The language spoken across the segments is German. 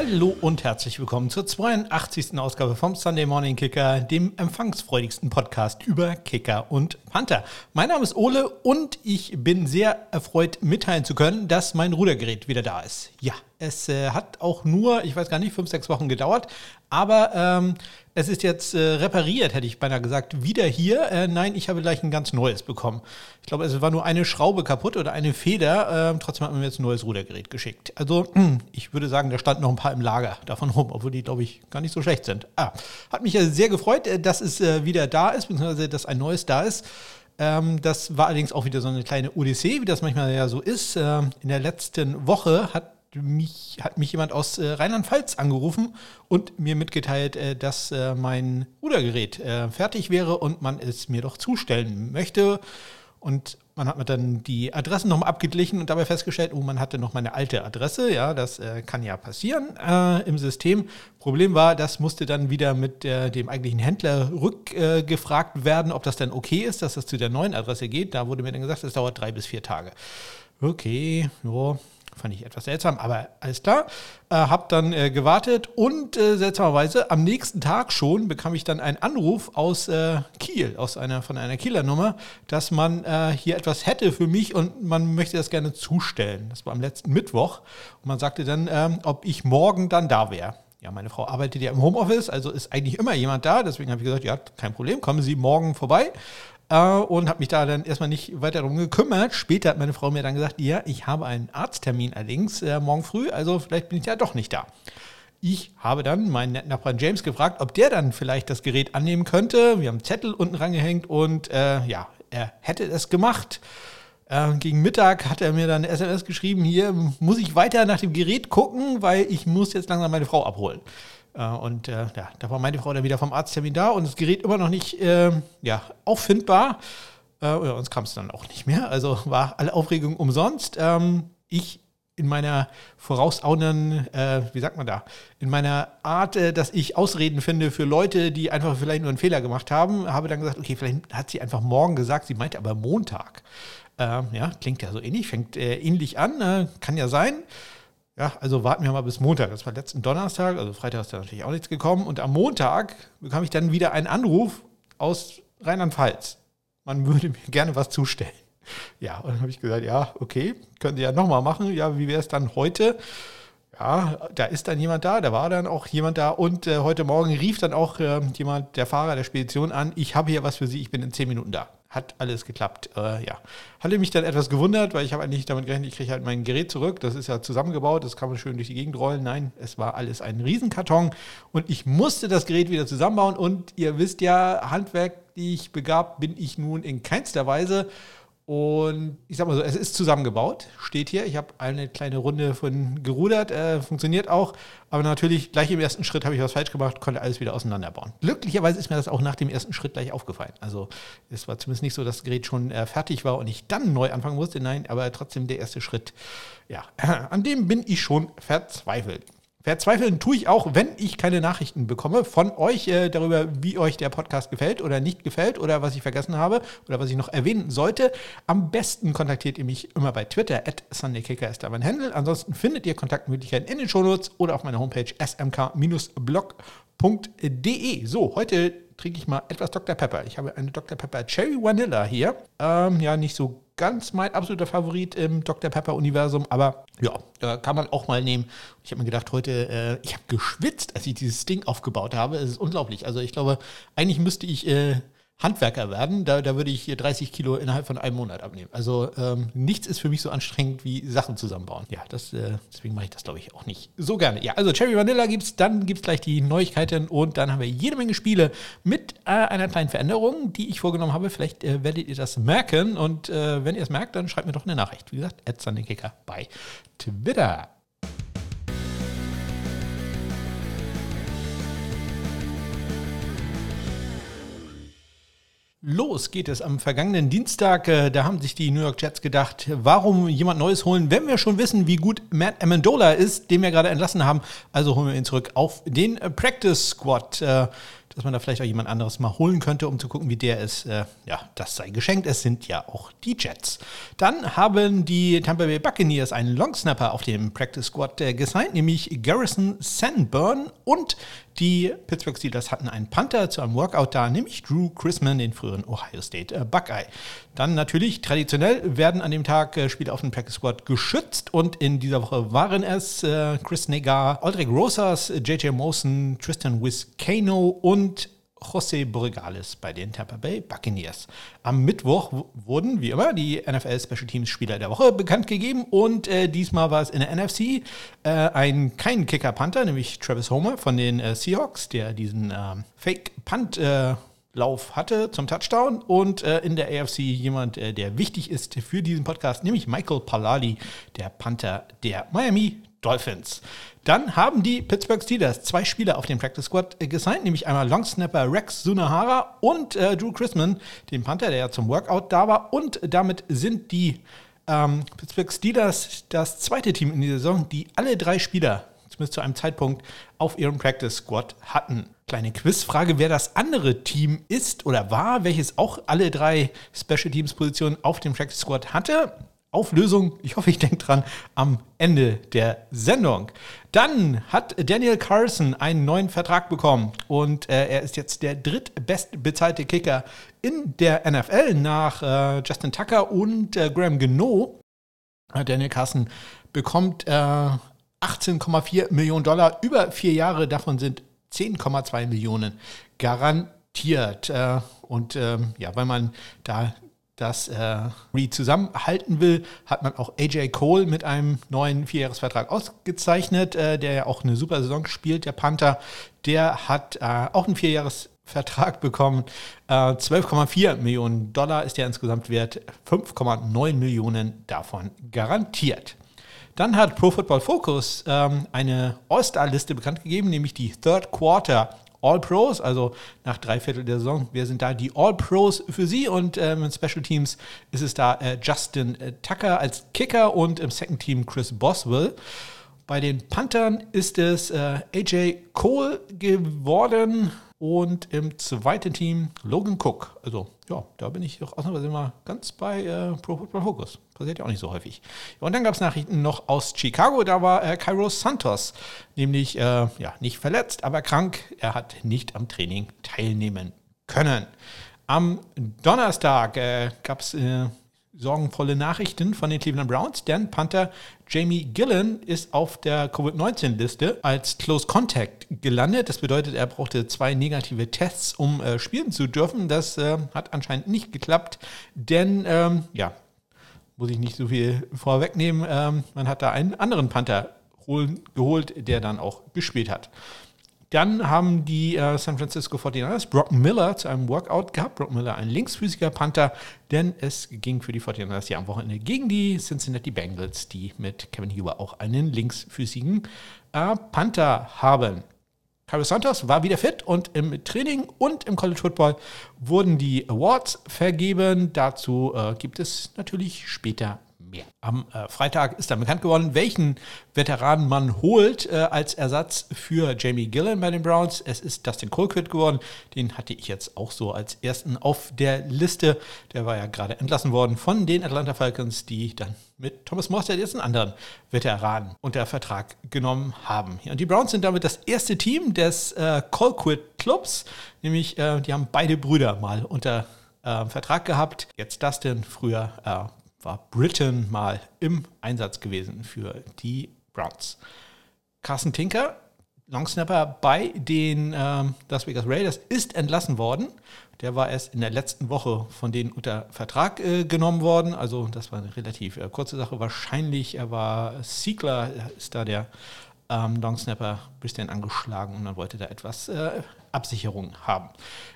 Hallo und herzlich willkommen zur 82. Ausgabe vom Sunday Morning Kicker, dem empfangsfreudigsten Podcast über Kicker und Panther. Mein Name ist Ole und ich bin sehr erfreut mitteilen zu können, dass mein Rudergerät wieder da ist. Ja, es äh, hat auch nur, ich weiß gar nicht, fünf, sechs Wochen gedauert, aber ähm, es ist jetzt äh, repariert, hätte ich beinahe gesagt. Wieder hier. Äh, nein, ich habe gleich ein ganz neues bekommen. Ich glaube, es war nur eine Schraube kaputt oder eine Feder. Äh, trotzdem hat man mir jetzt ein neues Rudergerät geschickt. Also, ich würde sagen, da standen noch ein paar im Lager davon rum, obwohl die, glaube ich, gar nicht so schlecht sind. Ah, hat mich sehr gefreut, äh, dass es äh, wieder da ist, beziehungsweise dass ein neues da ist. Ähm, das war allerdings auch wieder so eine kleine Odyssee, wie das manchmal ja so ist. Ähm, in der letzten Woche hat mich, hat mich jemand aus äh, Rheinland-Pfalz angerufen und mir mitgeteilt, äh, dass äh, mein Rudergerät äh, fertig wäre und man es mir doch zustellen möchte. Und man hat mir dann die Adressen nochmal abgeglichen und dabei festgestellt, oh, man hatte noch meine alte Adresse. Ja, das äh, kann ja passieren äh, im System. Problem war, das musste dann wieder mit dem eigentlichen Händler rückgefragt werden, ob das dann okay ist, dass das zu der neuen Adresse geht. Da wurde mir dann gesagt, es dauert drei bis vier Tage. Okay, ja Fand ich etwas seltsam, aber alles klar. Äh, hab dann äh, gewartet und äh, seltsamerweise am nächsten Tag schon bekam ich dann einen Anruf aus äh, Kiel, aus einer von einer Kieler Nummer, dass man äh, hier etwas hätte für mich und man möchte das gerne zustellen. Das war am letzten Mittwoch und man sagte dann, ähm, ob ich morgen dann da wäre. Ja, meine Frau arbeitet ja im Homeoffice, also ist eigentlich immer jemand da. Deswegen habe ich gesagt, ja, kein Problem, kommen Sie morgen vorbei. Äh, und habe mich da dann erstmal nicht weiter darum gekümmert. Später hat meine Frau mir dann gesagt, ja, ich habe einen Arzttermin allerdings äh, morgen früh, also vielleicht bin ich ja doch nicht da. Ich habe dann meinen netten Nachbarn James gefragt, ob der dann vielleicht das Gerät annehmen könnte. Wir haben einen Zettel unten rangehängt und äh, ja, er hätte es gemacht. Äh, gegen Mittag hat er mir dann eine SMS geschrieben, hier muss ich weiter nach dem Gerät gucken, weil ich muss jetzt langsam meine Frau abholen. Äh, und äh, ja, da war meine Frau dann wieder vom Arzttermin da und das Gerät immer noch nicht äh, ja, auffindbar. Äh, uns kam es dann auch nicht mehr. Also war alle Aufregung umsonst. Ähm, ich in meiner vorausauenden, äh, wie sagt man da, in meiner Art, äh, dass ich Ausreden finde für Leute, die einfach vielleicht nur einen Fehler gemacht haben, habe dann gesagt, okay, vielleicht hat sie einfach morgen gesagt, sie meinte aber Montag. Ähm, ja, klingt ja so ähnlich, fängt äh, ähnlich an, äh, kann ja sein. Ja, also warten wir mal bis Montag. Das war letzten Donnerstag, also Freitag ist da natürlich auch nichts gekommen. Und am Montag bekam ich dann wieder einen Anruf aus Rheinland-Pfalz. Man würde mir gerne was zustellen. Ja, und dann habe ich gesagt, ja, okay, können Sie ja nochmal machen. Ja, wie wäre es dann heute? Ja, da ist dann jemand da, da war dann auch jemand da und äh, heute Morgen rief dann auch äh, jemand, der Fahrer der Spedition an, ich habe hier was für Sie, ich bin in zehn Minuten da hat alles geklappt. Äh, ja. Hatte mich dann etwas gewundert, weil ich habe eigentlich damit gerechnet, ich kriege halt mein Gerät zurück. Das ist ja zusammengebaut, das kann man schön durch die Gegend rollen. Nein, es war alles ein Riesenkarton und ich musste das Gerät wieder zusammenbauen. Und ihr wisst ja, Handwerk, die ich begabt, bin ich nun in keinster Weise. Und ich sag mal so, es ist zusammengebaut, steht hier. Ich habe eine kleine Runde von gerudert, äh, funktioniert auch. Aber natürlich, gleich im ersten Schritt habe ich was falsch gemacht, konnte alles wieder auseinanderbauen. Glücklicherweise ist mir das auch nach dem ersten Schritt gleich aufgefallen. Also es war zumindest nicht so, dass das Gerät schon äh, fertig war und ich dann neu anfangen musste. Nein, aber trotzdem der erste Schritt, ja, an dem bin ich schon verzweifelt. Verzweifeln tue ich auch, wenn ich keine Nachrichten bekomme von euch äh, darüber, wie euch der Podcast gefällt oder nicht gefällt oder was ich vergessen habe oder was ich noch erwähnen sollte. Am besten kontaktiert ihr mich immer bei Twitter, at SundayKicker ist da mein Handel. Ansonsten findet ihr Kontaktmöglichkeiten in den Shownotes oder auf meiner Homepage smk-blog.de. So, heute trinke ich mal etwas Dr. Pepper. Ich habe eine Dr. Pepper Cherry Vanilla hier. Ähm, ja, nicht so ganz mein absoluter Favorit im Dr. Pepper-Universum, aber ja, kann man auch mal nehmen. Ich habe mir gedacht, heute, äh, ich habe geschwitzt, als ich dieses Ding aufgebaut habe. Es ist unglaublich. Also ich glaube, eigentlich müsste ich äh, Handwerker werden, da, da würde ich hier 30 Kilo innerhalb von einem Monat abnehmen. Also ähm, nichts ist für mich so anstrengend wie Sachen zusammenbauen. Ja, das, äh, deswegen mache ich das, glaube ich, auch nicht so gerne. Ja, also Cherry Vanilla gibt es, dann gibt es gleich die Neuigkeiten und dann haben wir jede Menge Spiele mit äh, einer kleinen Veränderung, die ich vorgenommen habe. Vielleicht äh, werdet ihr das merken und äh, wenn ihr es merkt, dann schreibt mir doch eine Nachricht. Wie gesagt, Kicker bei Twitter. Los geht es am vergangenen Dienstag. Äh, da haben sich die New York Jets gedacht, warum jemand Neues holen, wenn wir schon wissen, wie gut Matt Amendola ist, den wir gerade entlassen haben. Also holen wir ihn zurück auf den Practice Squad. Äh, dass man da vielleicht auch jemand anderes mal holen könnte, um zu gucken, wie der ist. Äh, ja, das sei geschenkt. Es sind ja auch die Jets. Dann haben die Tampa Bay Buccaneers einen Longsnapper auf dem Practice Squad äh, gesigned, nämlich Garrison Sanburn und die Pittsburgh Steelers hatten einen Panther zu einem Workout da, nämlich Drew Chrisman, den früheren Ohio State äh, Buckeye. Dann natürlich traditionell werden an dem Tag äh, Spieler auf dem Practice Squad geschützt und in dieser Woche waren es äh, Chris Negar, Aldrich Rosas, JJ Mosen, Tristan Wiscano und José Borregales bei den Tampa Bay Buccaneers. Am Mittwoch wurden, wie immer, die NFL Special Teams Spieler der Woche bekannt gegeben und äh, diesmal war es in der NFC äh, ein kein Kicker Panther, nämlich Travis Homer von den äh, Seahawks, der diesen ähm, Fake Punt äh, Lauf hatte zum Touchdown und äh, in der AFC jemand, äh, der wichtig ist für diesen Podcast, nämlich Michael Pallali, der Panther der Miami Dolphins. Dann haben die Pittsburgh Steelers zwei Spieler auf dem Practice Squad äh, gesigned, nämlich einmal Longsnapper Rex Sunahara und äh, Drew Chrisman, den Panther, der ja zum Workout da war. Und damit sind die ähm, Pittsburgh Steelers das zweite Team in dieser Saison, die alle drei Spieler, zumindest zu einem Zeitpunkt, auf ihrem Practice Squad hatten. Kleine Quizfrage, wer das andere Team ist oder war, welches auch alle drei Special Teams Positionen auf dem Practice Squad hatte. Auflösung, ich hoffe, ich denke dran, am Ende der Sendung. Dann hat Daniel Carson einen neuen Vertrag bekommen und äh, er ist jetzt der drittbestbezahlte Kicker in der NFL nach äh, Justin Tucker und äh, Graham Geno. Äh, Daniel Carson bekommt 18,4 äh, Millionen Dollar über vier Jahre, davon sind 10,2 Millionen garantiert. Äh, und ähm, ja, weil man da das äh, Reed zusammenhalten will, hat man auch AJ Cole mit einem neuen Vierjahresvertrag ausgezeichnet, äh, der ja auch eine super Saison spielt, der Panther. Der hat äh, auch einen Vierjahresvertrag bekommen. 12,4 äh, Millionen Dollar ist der insgesamt wert, 5,9 Millionen davon garantiert. Dann hat Pro Football Focus ähm, eine All-Star-Liste bekannt gegeben, nämlich die Third Quarter All-Pros, also nach drei Viertel der Saison. Wer sind da die All-Pros für Sie? Und ähm, in Special Teams ist es da äh, Justin äh, Tucker als Kicker und im Second Team Chris Boswell. Bei den Panthern ist es äh, AJ Cole geworden. Und im zweiten Team Logan Cook. Also ja, da bin ich auch ausnahmsweise mal ganz bei äh, Pro Football Focus. Passiert ja auch nicht so häufig. Und dann gab es Nachrichten noch aus Chicago. Da war äh, Cairo Santos, nämlich äh, ja, nicht verletzt, aber krank. Er hat nicht am Training teilnehmen können. Am Donnerstag äh, gab es äh, sorgenvolle Nachrichten von den Cleveland Browns, denn Panther Jamie Gillen ist auf der Covid-19-Liste als Close Contact gelandet. Das bedeutet, er brauchte zwei negative Tests, um äh, spielen zu dürfen. Das äh, hat anscheinend nicht geklappt, denn ähm, ja, muss ich nicht so viel vorwegnehmen. Ähm, man hat da einen anderen Panther holen, geholt, der dann auch gespielt hat. Dann haben die äh, San Francisco 49ers Brock Miller zu einem Workout gehabt. Brock Miller, ein linksfüßiger Panther, denn es ging für die 49ers ja am Wochenende gegen die Cincinnati Bengals, die mit Kevin Huber auch einen linksfüßigen äh, Panther haben. Carlos Santos war wieder fit und im Training und im College Football wurden die Awards vergeben. Dazu äh, gibt es natürlich später mehr. Am äh, Freitag ist dann bekannt geworden, welchen Veteranen man holt äh, als Ersatz für Jamie Gillen bei den Browns. Es ist Dustin Colquitt geworden. Den hatte ich jetzt auch so als ersten auf der Liste. Der war ja gerade entlassen worden von den Atlanta Falcons, die dann mit Thomas Morstead jetzt einen anderen Veteranen unter Vertrag genommen haben. Und die Browns sind damit das erste Team des äh, Colquitt Clubs, nämlich äh, die haben beide Brüder mal unter äh, Vertrag gehabt. Jetzt Dustin, früher äh, war Britain mal im Einsatz gewesen für die Browns. Carsten Tinker, Longsnapper bei den ähm, Las Vegas Raiders, ist entlassen worden. Der war erst in der letzten Woche von denen unter Vertrag äh, genommen worden. Also das war eine relativ äh, kurze Sache. Wahrscheinlich er war Siegler, ist da der ähm, Longsnapper bisschen angeschlagen und man wollte da etwas äh, Absicherung haben.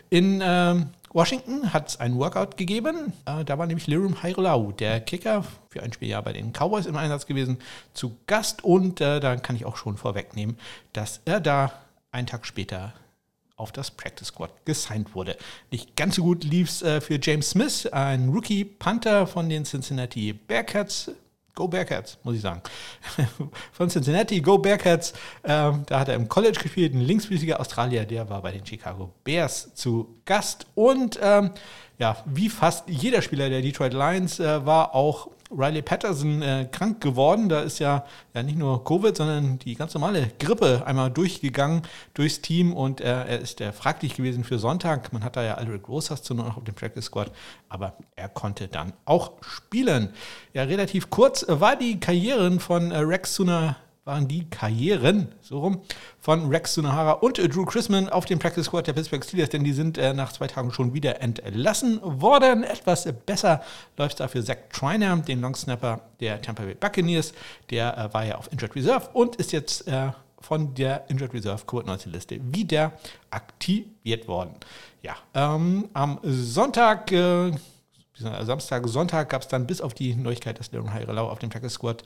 In ähm, Washington hat es einen Workout gegeben. Äh, da war nämlich Lirum Hairolau, der Kicker, für ein Spieljahr bei den Cowboys im Einsatz gewesen, zu Gast. Und äh, da kann ich auch schon vorwegnehmen, dass er da einen Tag später auf das Practice Squad gesigned wurde. Nicht ganz so gut lief es äh, für James Smith, ein Rookie Panther von den Cincinnati Bearcats Go Bearcats, muss ich sagen. Von Cincinnati, Go Bearcats. Ähm, da hat er im College gespielt, ein linksfüßiger Australier, der war bei den Chicago Bears zu Gast. Und ähm, ja, wie fast jeder Spieler der Detroit Lions äh, war auch Riley Patterson äh, krank geworden. Da ist ja, ja nicht nur Covid, sondern die ganz normale Grippe einmal durchgegangen durchs Team und äh, er ist äh, fraglich gewesen für Sonntag. Man hat da ja Aldrich Rosas zu noch auf dem Practice Squad, aber er konnte dann auch spielen. Ja, relativ kurz war die Karriere von äh, Rex Suna waren die Karrieren, so rum, von Rex Sunahara und Drew Chrisman auf dem Practice Squad der Pittsburgh Steelers, denn die sind äh, nach zwei Tagen schon wieder entlassen worden. Etwas besser läuft es da für Zach Triner, den Longsnapper der Tampa Bay Buccaneers. Der äh, war ja auf Injured Reserve und ist jetzt äh, von der Injured Reserve Covid-19-Liste wieder aktiviert worden. Ja, ähm, am Sonntag äh, Samstag, Sonntag gab es dann bis auf die Neuigkeit, dass Leon Heirelau auf dem Tackle Squad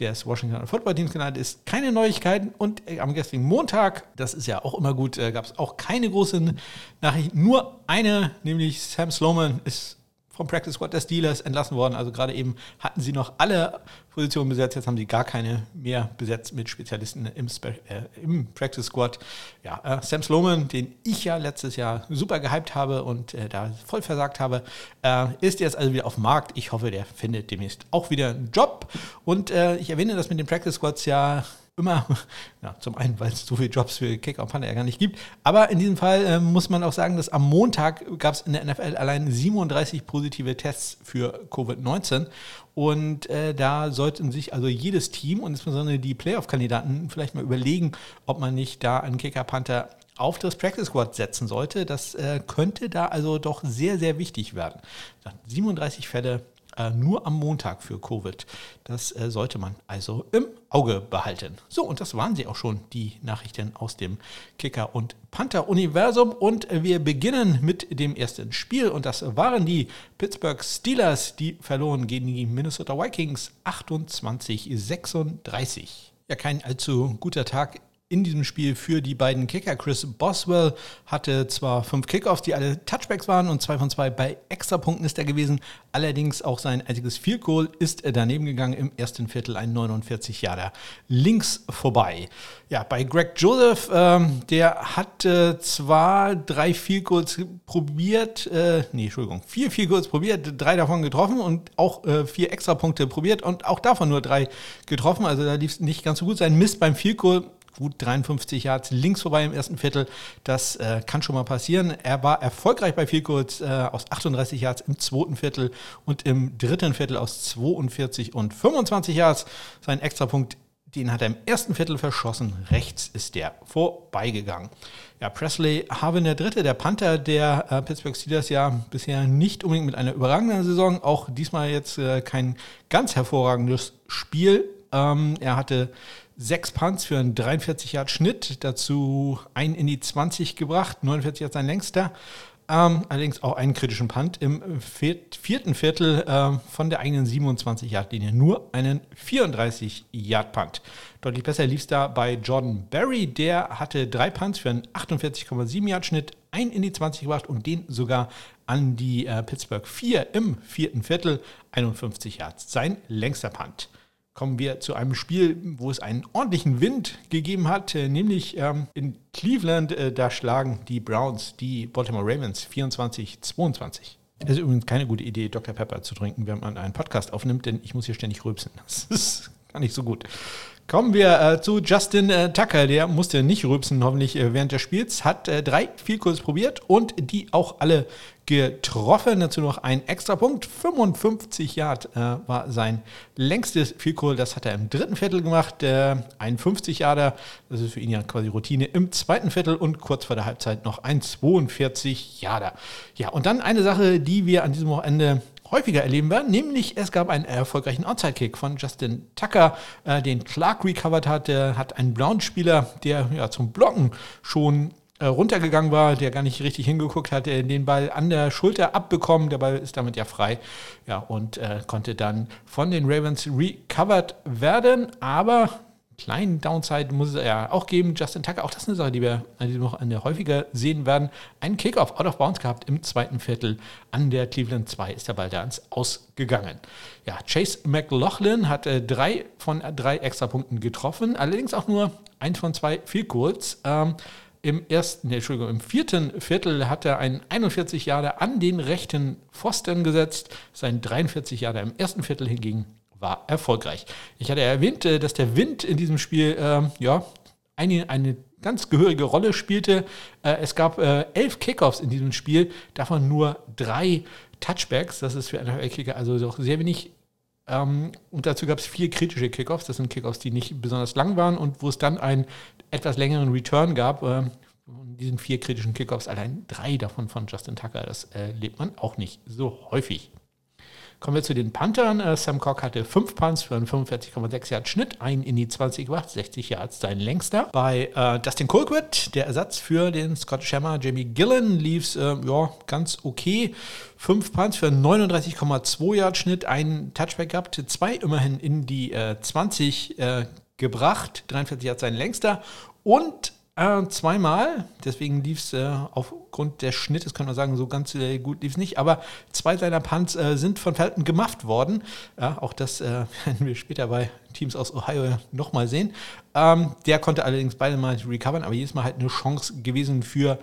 des Washington Football Teams gelandet ist, keine Neuigkeiten. Und äh, am gestrigen Montag, das ist ja auch immer gut, äh, gab es auch keine großen Nachrichten. Nur eine, nämlich Sam Sloman ist vom Practice Squad der Steelers entlassen worden. Also gerade eben hatten sie noch alle Positionen besetzt, jetzt haben sie gar keine mehr besetzt mit Spezialisten im, Spe äh, im Practice Squad. Ja, äh, Sam Sloman, den ich ja letztes Jahr super gehypt habe und äh, da voll versagt habe, äh, ist jetzt also wieder auf dem Markt. Ich hoffe, der findet demnächst auch wieder einen Job. Und äh, ich erwähne das mit den Practice Squads ja immer, ja, zum einen, weil es so viele Jobs für Kicker und Panther ja gar nicht gibt, aber in diesem Fall äh, muss man auch sagen, dass am Montag gab es in der NFL allein 37 positive Tests für Covid-19 und äh, da sollten sich also jedes Team und insbesondere die Playoff-Kandidaten vielleicht mal überlegen, ob man nicht da einen Kicker-Panther auf das Practice Squad setzen sollte. Das äh, könnte da also doch sehr, sehr wichtig werden. 37 Fälle äh, nur am Montag für Covid. Das äh, sollte man also im Auge behalten. So, und das waren sie auch schon, die Nachrichten aus dem Kicker- und Panther-Universum. Und wir beginnen mit dem ersten Spiel. Und das waren die Pittsburgh Steelers, die verloren gegen die Minnesota Vikings 28-36. Ja, kein allzu guter Tag in diesem Spiel für die beiden Kicker. Chris Boswell hatte zwar fünf Kickoffs, die alle Touchbacks waren und zwei von zwei bei Extrapunkten ist er gewesen. Allerdings auch sein einziges Field Goal ist daneben gegangen im ersten Viertel, ein 49 Jahre links vorbei. Ja, bei Greg Joseph, ähm, der hat äh, zwar drei Field Goals probiert, äh, nee, Entschuldigung, vier Field Goals probiert, drei davon getroffen und auch äh, vier Extrapunkte probiert und auch davon nur drei getroffen. Also da lief es nicht ganz so gut. Sein Mist beim Field Goal gut 53 Yards links vorbei im ersten Viertel. Das äh, kann schon mal passieren. Er war erfolgreich bei viel kurz äh, aus 38 Yards im zweiten Viertel und im dritten Viertel aus 42 und 25 Yards. Sein Extrapunkt, den hat er im ersten Viertel verschossen. Rechts ist der vorbeigegangen. Ja, Presley Harvin der Dritte, der Panther der äh, Pittsburgh Steelers ja bisher nicht unbedingt mit einer überragenden Saison. Auch diesmal jetzt äh, kein ganz hervorragendes Spiel. Ähm, er hatte sechs Punts für einen 43 Yard Schnitt, dazu einen in die 20 gebracht, 49 Yard sein längster. Ähm, allerdings auch einen kritischen Punt im vierten Viertel äh, von der eigenen 27-Yard-Linie. Nur einen 34-Yard-Punt. Deutlich besser lief es da bei Jordan Berry. Der hatte drei Punts für einen 48,7-Yard-Schnitt, einen in die 20 gebracht und den sogar an die äh, Pittsburgh 4 im vierten Viertel, 51 Yards. Sein längster Punt kommen wir zu einem Spiel, wo es einen ordentlichen Wind gegeben hat, äh, nämlich ähm, in Cleveland. Äh, da schlagen die Browns die Baltimore Ravens 24-22. Es ist übrigens keine gute Idee, Dr. Pepper zu trinken, wenn man einen Podcast aufnimmt, denn ich muss hier ständig rülpsen. Das ist gar nicht so gut. Kommen wir äh, zu Justin äh, Tucker. Der musste nicht rülpsen, hoffentlich äh, während des Spiels. Hat äh, drei Vielkurs probiert und die auch alle getroffen. Dazu noch ein extra Punkt. 55 Yard äh, war sein längstes Vielkohl. Das hat er im dritten Viertel gemacht. Äh, ein 50 Yarder, das ist für ihn ja quasi Routine im zweiten Viertel und kurz vor der Halbzeit noch ein 42 Yarder. Ja, und dann eine Sache, die wir an diesem Wochenende häufiger erleben werden, nämlich es gab einen erfolgreichen Outside-Kick von Justin Tucker, äh, den Clark recovered hat. Der hat einen Brown-Spieler, der ja zum Blocken schon runtergegangen war, der gar nicht richtig hingeguckt hat, den Ball an der Schulter abbekommen. Der Ball ist damit ja frei. Ja, und äh, konnte dann von den Ravens recovered werden. Aber kleinen Downside muss es ja auch geben. Justin Tucker, auch das ist eine Sache, die wir noch eine häufiger sehen werden. Einen Kickoff out of bounds gehabt im zweiten Viertel an der Cleveland 2 ist der Ball da ins Ausgegangen. Ja, Chase McLaughlin hat äh, drei von drei Extrapunkten getroffen, allerdings auch nur eins von zwei viel kurz. Ähm, im ersten, Entschuldigung, im vierten Viertel hat er einen 41 Jahre an den rechten Pfosten gesetzt, sein 43 Jahre im ersten Viertel hingegen war erfolgreich. Ich hatte erwähnt, äh, dass der Wind in diesem Spiel äh, ja, eine, eine ganz gehörige Rolle spielte. Äh, es gab äh, elf Kickoffs in diesem Spiel, davon nur drei Touchbacks. Das ist für einen Kicker also doch sehr wenig. Ähm, und dazu gab es vier kritische Kickoffs. Das sind Kickoffs, die nicht besonders lang waren und wo es dann einen etwas längeren Return gab. Äh, von diesen vier kritischen Kickoffs allein drei davon von Justin Tucker. Das erlebt man auch nicht so häufig. Kommen wir zu den Panthern. Äh, Sam Cock hatte fünf Punts für einen 45,6 Yard Schnitt, einen in die 20 gebracht, 60 Yards sein längster. Bei äh, Dustin Colquitt, der Ersatz für den Scott Shammer, Jamie Gillen, lief es äh, ja, ganz okay. Fünf Punts für einen 39,2 Yard Schnitt, einen Touchback gehabt, zwei immerhin in die äh, 20 äh, gebracht, 43 Yards sein längster und äh, zweimal, deswegen lief es äh, aufgrund des Schnittes, kann man sagen, so ganz äh, gut lief es nicht, aber zwei seiner Punts äh, sind von Felton gemafft worden. Ja, auch das äh, werden wir später bei Teams aus Ohio nochmal sehen. Ähm, der konnte allerdings beide Mal recovern, aber jedes Mal halt eine Chance gewesen für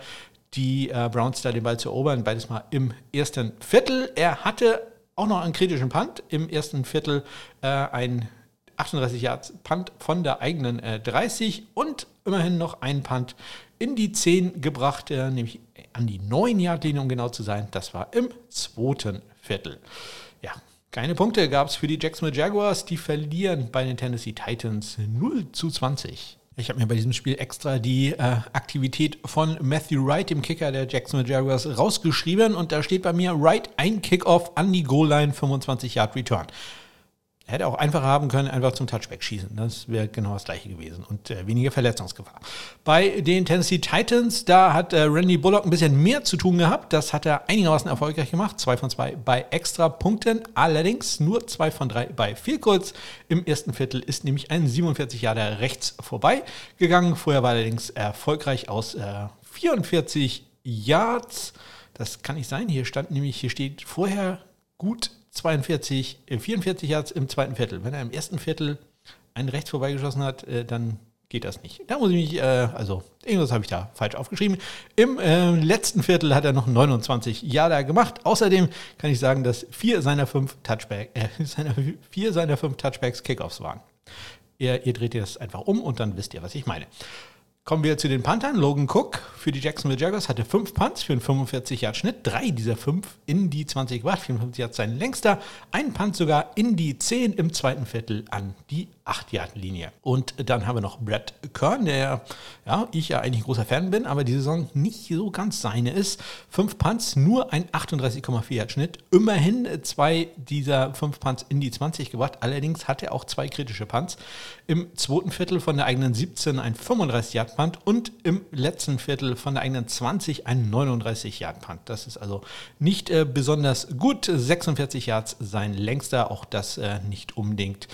die äh, Browns da den Ball zu erobern, beides Mal im ersten Viertel. Er hatte auch noch einen kritischen Punt im ersten Viertel, ein 38 Yards Punt von der eigenen äh, 30 und immerhin noch ein Punt in die 10 gebracht, äh, nämlich an die 9 Yard Linie, um genau zu sein. Das war im zweiten Viertel. Ja, keine Punkte gab es für die Jacksonville Jaguars. Die verlieren bei den Tennessee Titans 0 zu 20. Ich habe mir bei diesem Spiel extra die äh, Aktivität von Matthew Wright, dem Kicker der Jacksonville Jaguars, rausgeschrieben und da steht bei mir Wright ein Kickoff an die Goal Line 25 Yard Return. Hätte auch einfacher haben können, einfach zum Touchback schießen. Das wäre genau das gleiche gewesen und äh, weniger Verletzungsgefahr. Bei den Tennessee Titans, da hat äh, Randy Bullock ein bisschen mehr zu tun gehabt. Das hat er einigermaßen erfolgreich gemacht. Zwei von zwei bei extra Punkten. Allerdings nur zwei von drei bei viel kurz. Im ersten Viertel ist nämlich ein 47 Jahre rechts vorbei gegangen. Vorher war er allerdings erfolgreich aus äh, 44 Yards. Das kann nicht sein. Hier stand nämlich, hier steht vorher gut 42, 44 Yards im zweiten Viertel. Wenn er im ersten Viertel einen rechts vorbeigeschossen hat, äh, dann geht das nicht. Da muss ich mich, äh, also irgendwas habe ich da falsch aufgeschrieben. Im äh, letzten Viertel hat er noch 29 Yarder gemacht. Außerdem kann ich sagen, dass vier seiner fünf Touchbacks, äh, seine, vier seiner fünf Touchbacks Kickoffs waren. Ihr, ihr dreht das einfach um und dann wisst ihr, was ich meine. Kommen wir zu den Panthern. Logan Cook für die Jacksonville Jaguars hatte fünf Punts für einen 45 Yard Schnitt. Drei dieser fünf in die 20 gebracht. 54 Yards sein längster. Ein Punt sogar in die 10 im zweiten Viertel an die 8 Yard Linie. Und dann haben wir noch Brad Kern, der ja, ich ja eigentlich ein großer Fan bin, aber die Saison nicht so ganz seine ist. Fünf Punts, nur ein 38,4 Yard Schnitt. Immerhin zwei dieser fünf Punts in die 20 gebracht. Allerdings hat er auch zwei kritische Punts. Im zweiten Viertel von der eigenen 17 ein 35 Yard Punt und im letzten Viertel von der eigenen 20 ein 39 Yard Punt. Das ist also nicht äh, besonders gut. 46 Yards sein längster, auch das äh, nicht unbedingt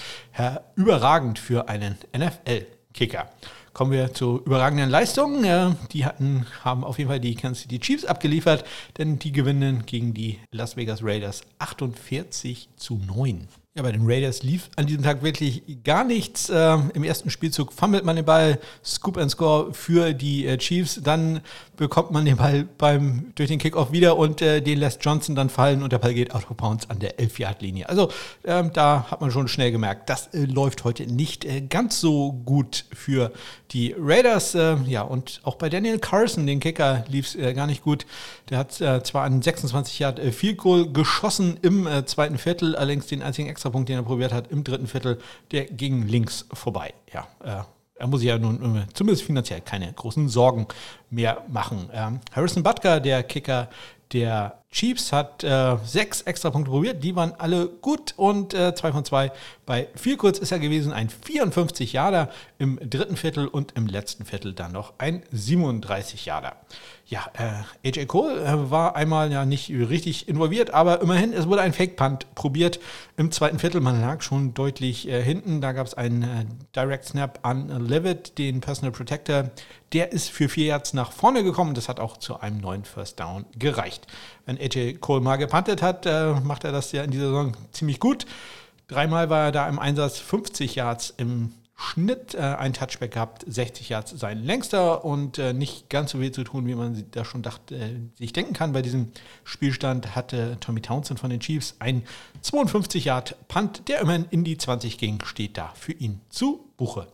überragend für einen NFL-Kicker. Kommen wir zu überragenden Leistungen. Äh, die hatten, haben auf jeden Fall die Kansas City Chiefs abgeliefert, denn die gewinnen gegen die Las Vegas Raiders 48 zu 9. Ja, bei den Raiders lief an diesem Tag wirklich gar nichts. Äh, Im ersten Spielzug fummelt man den Ball, Scoop and Score für die äh, Chiefs. Dann bekommt man den Ball beim, durch den Kickoff wieder und äh, den lässt Johnson dann fallen und der Ball geht out of bounds an der 11-Yard-Linie. Also ähm, da hat man schon schnell gemerkt, das äh, läuft heute nicht äh, ganz so gut für die Raiders. Äh, ja, und auch bei Daniel Carson, den Kicker, lief es gar nicht gut. Der hat zwar einen 26 Yard Field Goal geschossen im zweiten Viertel, allerdings den einzigen Extrapunkt, den er probiert hat im dritten Viertel, der ging links vorbei. Ja, äh, er muss sich ja nun äh, zumindest finanziell keine großen Sorgen mehr machen. Ähm, Harrison Butker, der Kicker der Chiefs hat äh, sechs extra Punkte probiert, die waren alle gut und äh, zwei von zwei. Bei viel kurz ist er gewesen ein 54 Jahre im dritten Viertel und im letzten Viertel dann noch ein 37 Jahre. Ja, äh, AJ Cole äh, war einmal ja nicht richtig involviert, aber immerhin, es wurde ein Fake-Punt probiert im zweiten Viertel. Man lag schon deutlich äh, hinten. Da gab es einen äh, Direct Snap an Levitt, den Personal Protector. Der ist für vier Yards nach vorne gekommen. Das hat auch zu einem neuen First Down gereicht. Wenn AJ Cole mal gepantet hat, äh, macht er das ja in dieser Saison ziemlich gut. Dreimal war er da im Einsatz, 50 Yards im Schnitt, äh, ein Touchback gehabt, 60 Yards sein längster und äh, nicht ganz so viel zu tun, wie man da schon dachte, äh, sich denken kann. Bei diesem Spielstand hatte Tommy Townsend von den Chiefs ein 52 Yard Punt, der immerhin in die 20 ging, steht da für ihn zu Buche.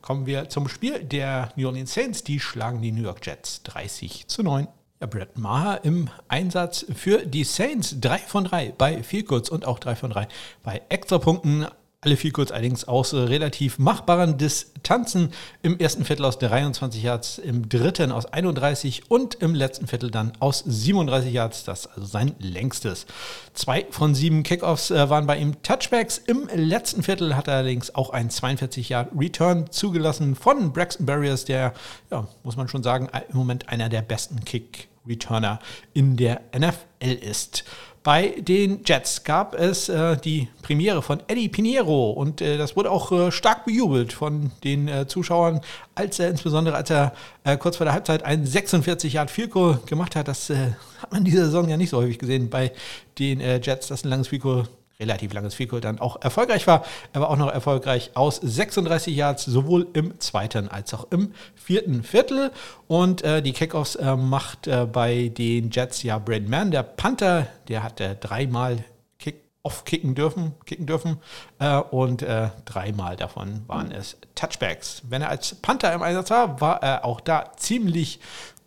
Kommen wir zum Spiel der New Orleans Saints. Die schlagen die New York Jets 30 zu 9. Ja, Brett Maher im Einsatz für die Saints. 3 von 3 bei Vielkurz und auch 3 von 3 bei Extrapunkten. Alle viel kurz allerdings aus äh, relativ machbaren Distanzen. Im ersten Viertel aus 23 Yards, im dritten aus 31 und im letzten Viertel dann aus 37 Yards. Das ist also sein längstes. Zwei von sieben Kickoffs äh, waren bei ihm Touchbacks. Im letzten Viertel hat er allerdings auch einen 42 Yard Return zugelassen von Braxton Barriers, der, ja, muss man schon sagen, im Moment einer der besten Kick-Returner in der NFL ist. Bei den Jets gab es äh, die Premiere von Eddie Pinheiro und äh, das wurde auch äh, stark bejubelt von den äh, Zuschauern, als er insbesondere als er äh, kurz vor der Halbzeit einen 46 Yard Goal gemacht hat. Das äh, hat man diese Saison ja nicht so häufig gesehen bei den Jets, dass ein langes Goal relativ langes Field dann auch erfolgreich war. Er war auch noch erfolgreich aus 36 Yards, sowohl im zweiten als auch im vierten Viertel. Und äh, die Kickoffs äh, macht äh, bei den Jets ja Brandon Mann, der Panther, der hat äh, dreimal Kick off kicken dürfen, kicken dürfen äh, und äh, dreimal davon waren es Touchbacks. Wenn er als Panther im Einsatz war, war er auch da ziemlich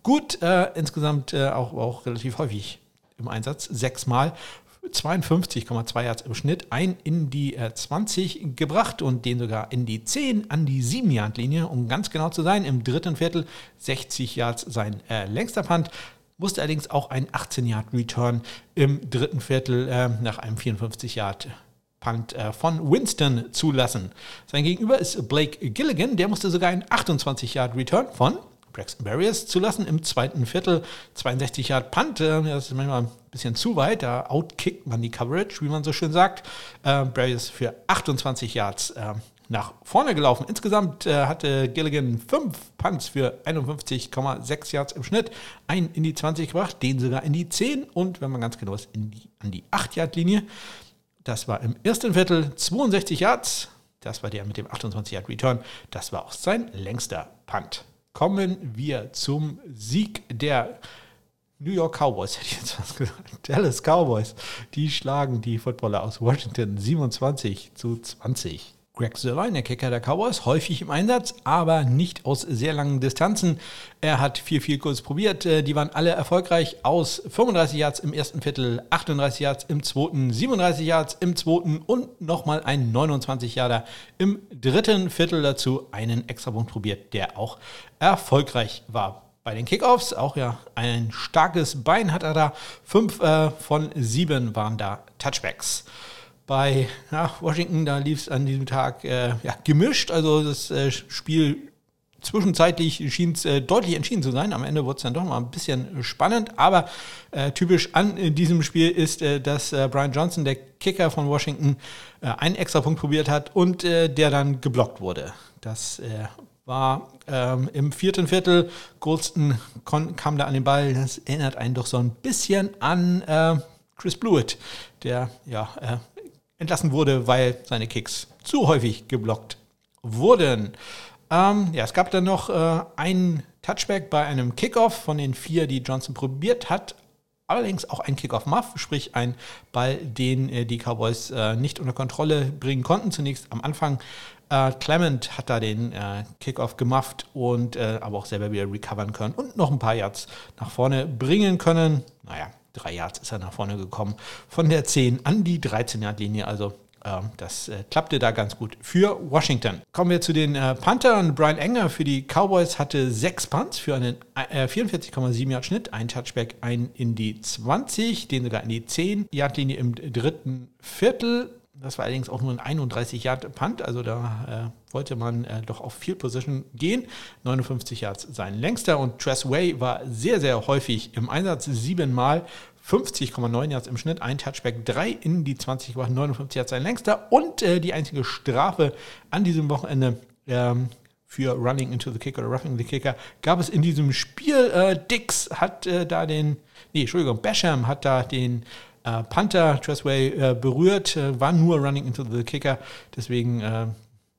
gut, insgesamt auch, auch relativ häufig im Einsatz, sechsmal 52,2 Yards im Schnitt, ein in die 20 äh, gebracht und den sogar in die 10 an die 7 Yard Linie, um ganz genau zu sein. Im dritten Viertel 60 Yards sein äh, längster Punt musste allerdings auch ein 18 Yard Return im dritten Viertel äh, nach einem 54 Yard Punt äh, von Winston zulassen. Sein Gegenüber ist Blake Gilligan, der musste sogar einen 28 Yard Return von Braxton Barriers zulassen im zweiten Viertel. 62 Yard Punt, äh, das ist manchmal ein bisschen zu weit, da outkickt man die Coverage, wie man so schön sagt. Äh, Barriers für 28 Yards äh, nach vorne gelaufen. Insgesamt äh, hatte Gilligan fünf Punts für 51,6 Yards im Schnitt, einen in die 20 gebracht, den sogar in die 10 und, wenn man ganz genau ist, in die, an die 8-Yard-Linie. Das war im ersten Viertel 62 Yards. Das war der mit dem 28 Yard Return. Das war auch sein längster Punt kommen wir zum Sieg der New York Cowboys, hätte ich jetzt was gesagt. Dallas Cowboys. Die schlagen die Footballer aus Washington 27 zu 20. Greg Sirlein, der Kicker der Cowboys, häufig im Einsatz, aber nicht aus sehr langen Distanzen. Er hat vier, vier kurz probiert. Äh, die waren alle erfolgreich aus 35 Yards im ersten Viertel, 38 Yards im zweiten, 37 Yards im zweiten und nochmal ein 29 Yarder im dritten Viertel dazu. Einen Extrapunkt probiert, der auch erfolgreich war bei den Kickoffs. Auch ja ein starkes Bein hat er da. Fünf äh, von sieben waren da Touchbacks bei ja, Washington, da lief es an diesem Tag äh, ja, gemischt. Also das äh, Spiel zwischenzeitlich schien es äh, deutlich entschieden zu sein. Am Ende wurde es dann doch mal ein bisschen spannend. Aber äh, typisch an äh, diesem Spiel ist, äh, dass Brian Johnson, der Kicker von Washington, einen extra Punkt probiert hat und der dann geblockt wurde. Das war ähm, im vierten Viertel. Goldston kam da an den Ball. Das erinnert einen doch so ein bisschen an Chris Blewett, der ja entlassen wurde, weil seine Kicks zu häufig geblockt wurden. Ähm, ja, es gab dann noch äh, einen Touchback bei einem Kickoff von den vier, die Johnson probiert hat. Allerdings auch ein Kickoff-Muff, sprich ein Ball, den äh, die Cowboys äh, nicht unter Kontrolle bringen konnten. Zunächst am Anfang. Äh, Clement hat da den äh, Kickoff gemufft und äh, aber auch selber wieder recovern können und noch ein paar Yards nach vorne bringen können. Naja, drei Yards ist er nach vorne gekommen. Von der 10 an die 13-Yard-Linie, also ähm, das äh, klappte da ganz gut für Washington. Kommen wir zu den äh, Panthern. Brian Enger für die Cowboys hatte sechs Punts für einen äh, 44,7 Yard Schnitt, ein Touchback, ein in die 20, den sogar in die 10 Yard Linie im dritten Viertel. Das war allerdings auch nur ein 31 Yard Punt, also da äh, wollte man äh, doch auf Field Position gehen. 59 Yards sein längster und Tress Way war sehr, sehr häufig im Einsatz, siebenmal 50,9 Yards im Schnitt, ein Touchback, drei in die 20 gebracht, 59 Yards sein längster und äh, die einzige Strafe an diesem Wochenende ähm, für Running into the Kicker oder Roughing the Kicker gab es in diesem Spiel. Äh, Dix hat äh, da den, nee, Entschuldigung, Basham hat da den äh, Panther Tressway äh, berührt, äh, war nur Running into the Kicker, deswegen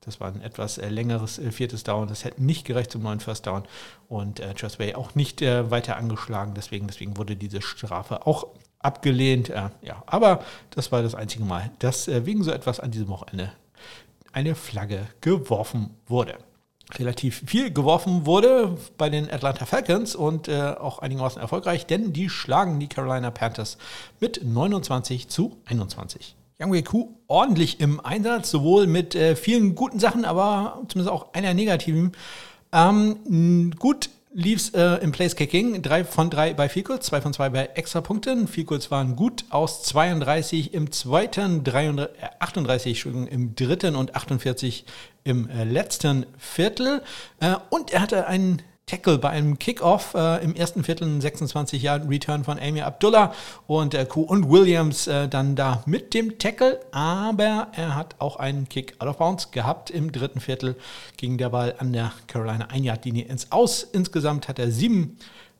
das war ein etwas äh, längeres äh, viertes Down. Das hätte nicht gerecht zum neuen First Down. Und äh, Trustway auch nicht äh, weiter angeschlagen. Deswegen, deswegen wurde diese Strafe auch abgelehnt. Äh, ja, aber das war das einzige Mal, dass äh, wegen so etwas an diesem Wochenende eine Flagge geworfen wurde. Relativ viel geworfen wurde bei den Atlanta Falcons und äh, auch einigermaßen erfolgreich, denn die schlagen die Carolina Panthers mit 29 zu 21. Wei Ku ordentlich im Einsatz, sowohl mit äh, vielen guten Sachen, aber zumindest auch einer negativen. Ähm, gut lief es äh, im Place-Kicking. Drei von drei bei Field zwei von zwei bei Extrapunkten. Field waren gut aus 32 im zweiten, 33, äh, 38 im dritten und 48 im äh, letzten Viertel. Äh, und er hatte einen Tackle bei einem Kickoff äh, im ersten Viertel, 26 Jahre Return von Amy Abdullah und äh, Kuh und Williams äh, dann da mit dem Tackle, aber er hat auch einen Kick out of bounds gehabt im dritten Viertel, ging der Ball an der Carolina Ein-Yard-Linie ins Aus. Insgesamt hat er sieben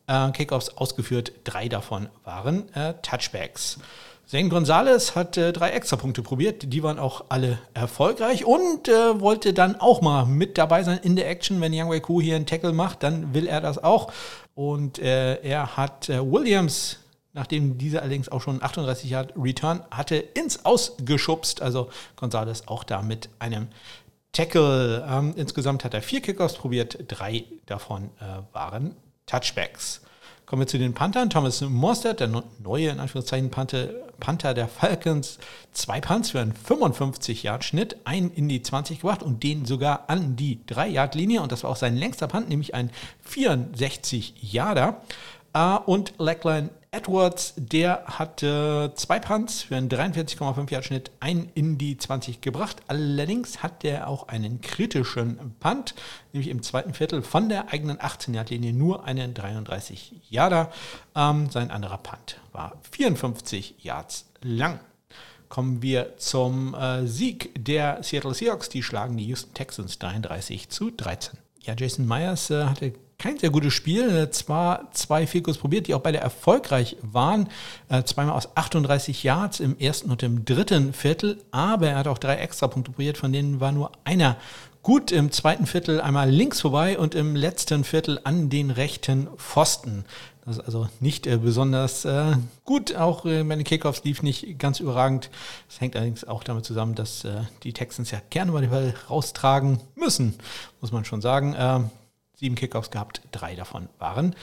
äh, Kickoffs ausgeführt, drei davon waren äh, Touchbacks. Zane Gonzalez hat äh, drei Extrapunkte probiert, die waren auch alle erfolgreich und äh, wollte dann auch mal mit dabei sein in der Action. Wenn Yang Wei Ku hier einen Tackle macht, dann will er das auch. Und äh, er hat äh, Williams, nachdem dieser allerdings auch schon 38 Jahre Return hatte, ins Ausgeschubst. Also Gonzalez auch da mit einem Tackle. Ähm, insgesamt hat er vier Kickoffs probiert, drei davon äh, waren Touchbacks. Kommen wir zu den Panthern. Thomas Mostert, der neue, in Anführungszeichen, Panther, Panther der Falcons. Zwei Punts für einen 55-Yard-Schnitt, einen in die 20 gebracht und den sogar an die 3-Yard-Linie. Und das war auch sein längster Punt, nämlich ein 64-Yarder. Uh, und Lackline Edwards, der hatte zwei Punts für einen 43,5 Yard Schnitt, einen in die 20 gebracht. Allerdings hat der auch einen kritischen Punt, nämlich im zweiten Viertel von der eigenen 18 Yard Linie nur einen 33 Yarder. Ähm, sein anderer Punt war 54 Yards lang. Kommen wir zum äh, Sieg der Seattle Seahawks. Die schlagen die Houston Texans 33 zu 13. Ja, Jason Myers äh, hatte kein sehr gutes Spiel. Äh, zwar zwei Fikus probiert, die auch beide erfolgreich waren. Äh, zweimal aus 38 Yards im ersten und im dritten Viertel. Aber er hat auch drei Extrapunkte probiert, von denen war nur einer gut im zweiten Viertel einmal links vorbei und im letzten Viertel an den rechten Pfosten. Das ist also nicht äh, besonders äh, gut. Auch äh, meine Kickoffs lief nicht ganz überragend. Das hängt allerdings auch damit zusammen, dass äh, die Texans ja gerne mal den Ball raustragen müssen, muss man schon sagen. Sieben Kickoffs gehabt, drei davon waren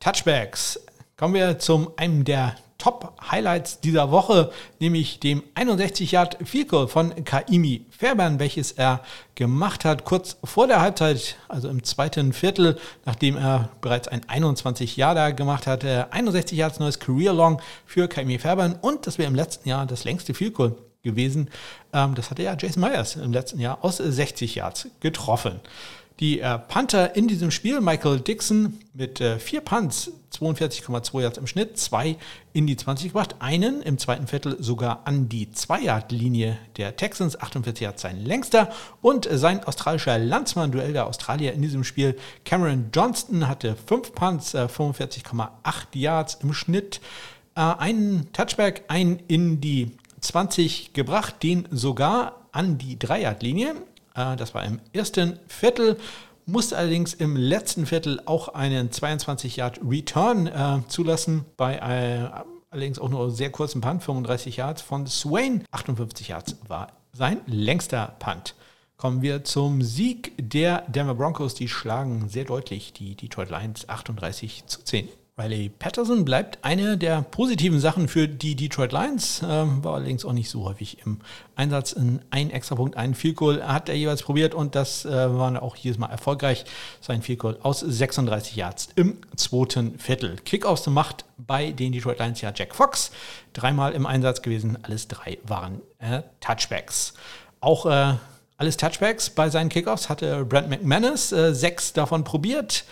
Touchbacks. Kommen wir zum einem der Top-Highlights dieser Woche, nämlich dem 61 Yard Field Goal von Kaimi Fairbairn, welches er gemacht hat kurz vor der Halbzeit, also im zweiten Viertel, nachdem er bereits ein 21 Yarder gemacht hatte. 61 Yards neues Career Long für Kaimi Fairbairn und das wäre im letzten Jahr das längste Field gewesen. Ähm, das hatte ja Jason Myers im letzten Jahr aus 60 Yards getroffen. Die äh, Panther in diesem Spiel, Michael Dixon mit äh, vier Punts, 42,2 Yards im Schnitt, zwei in die 20 gebracht, einen im zweiten Viertel sogar an die 2-Yard-Linie der Texans, 48 Yards sein längster und sein australischer Landsmann, Duell der Australier in diesem Spiel, Cameron Johnston hatte fünf Punts, äh, 45,8 Yards im Schnitt, äh, einen Touchback, einen in die 20 gebracht, den sogar an die 3-Yard-Linie äh, das war im ersten Viertel musste allerdings im letzten Viertel auch einen 22 Yard Return äh, zulassen bei äh, allerdings auch nur sehr kurzen Punt, 35 Yards von Swain. 58 Yards war sein längster Punt. Kommen wir zum Sieg der Denver Broncos. Die schlagen sehr deutlich die Detroit Lions 38 zu 10. Riley Patterson bleibt eine der positiven Sachen für die Detroit Lions, ähm, war allerdings auch nicht so häufig im Einsatz. In ein Extrapunkt, einen Field Goal hat er jeweils probiert und das äh, war auch jedes Mal erfolgreich. Sein Field Goal aus 36 Yards im zweiten Viertel. Kickoffs macht bei den Detroit Lions ja Jack Fox. Dreimal im Einsatz gewesen, alles drei waren äh, Touchbacks. Auch äh, alles Touchbacks bei seinen Kickoffs hatte Brent McManus, äh, sechs davon probiert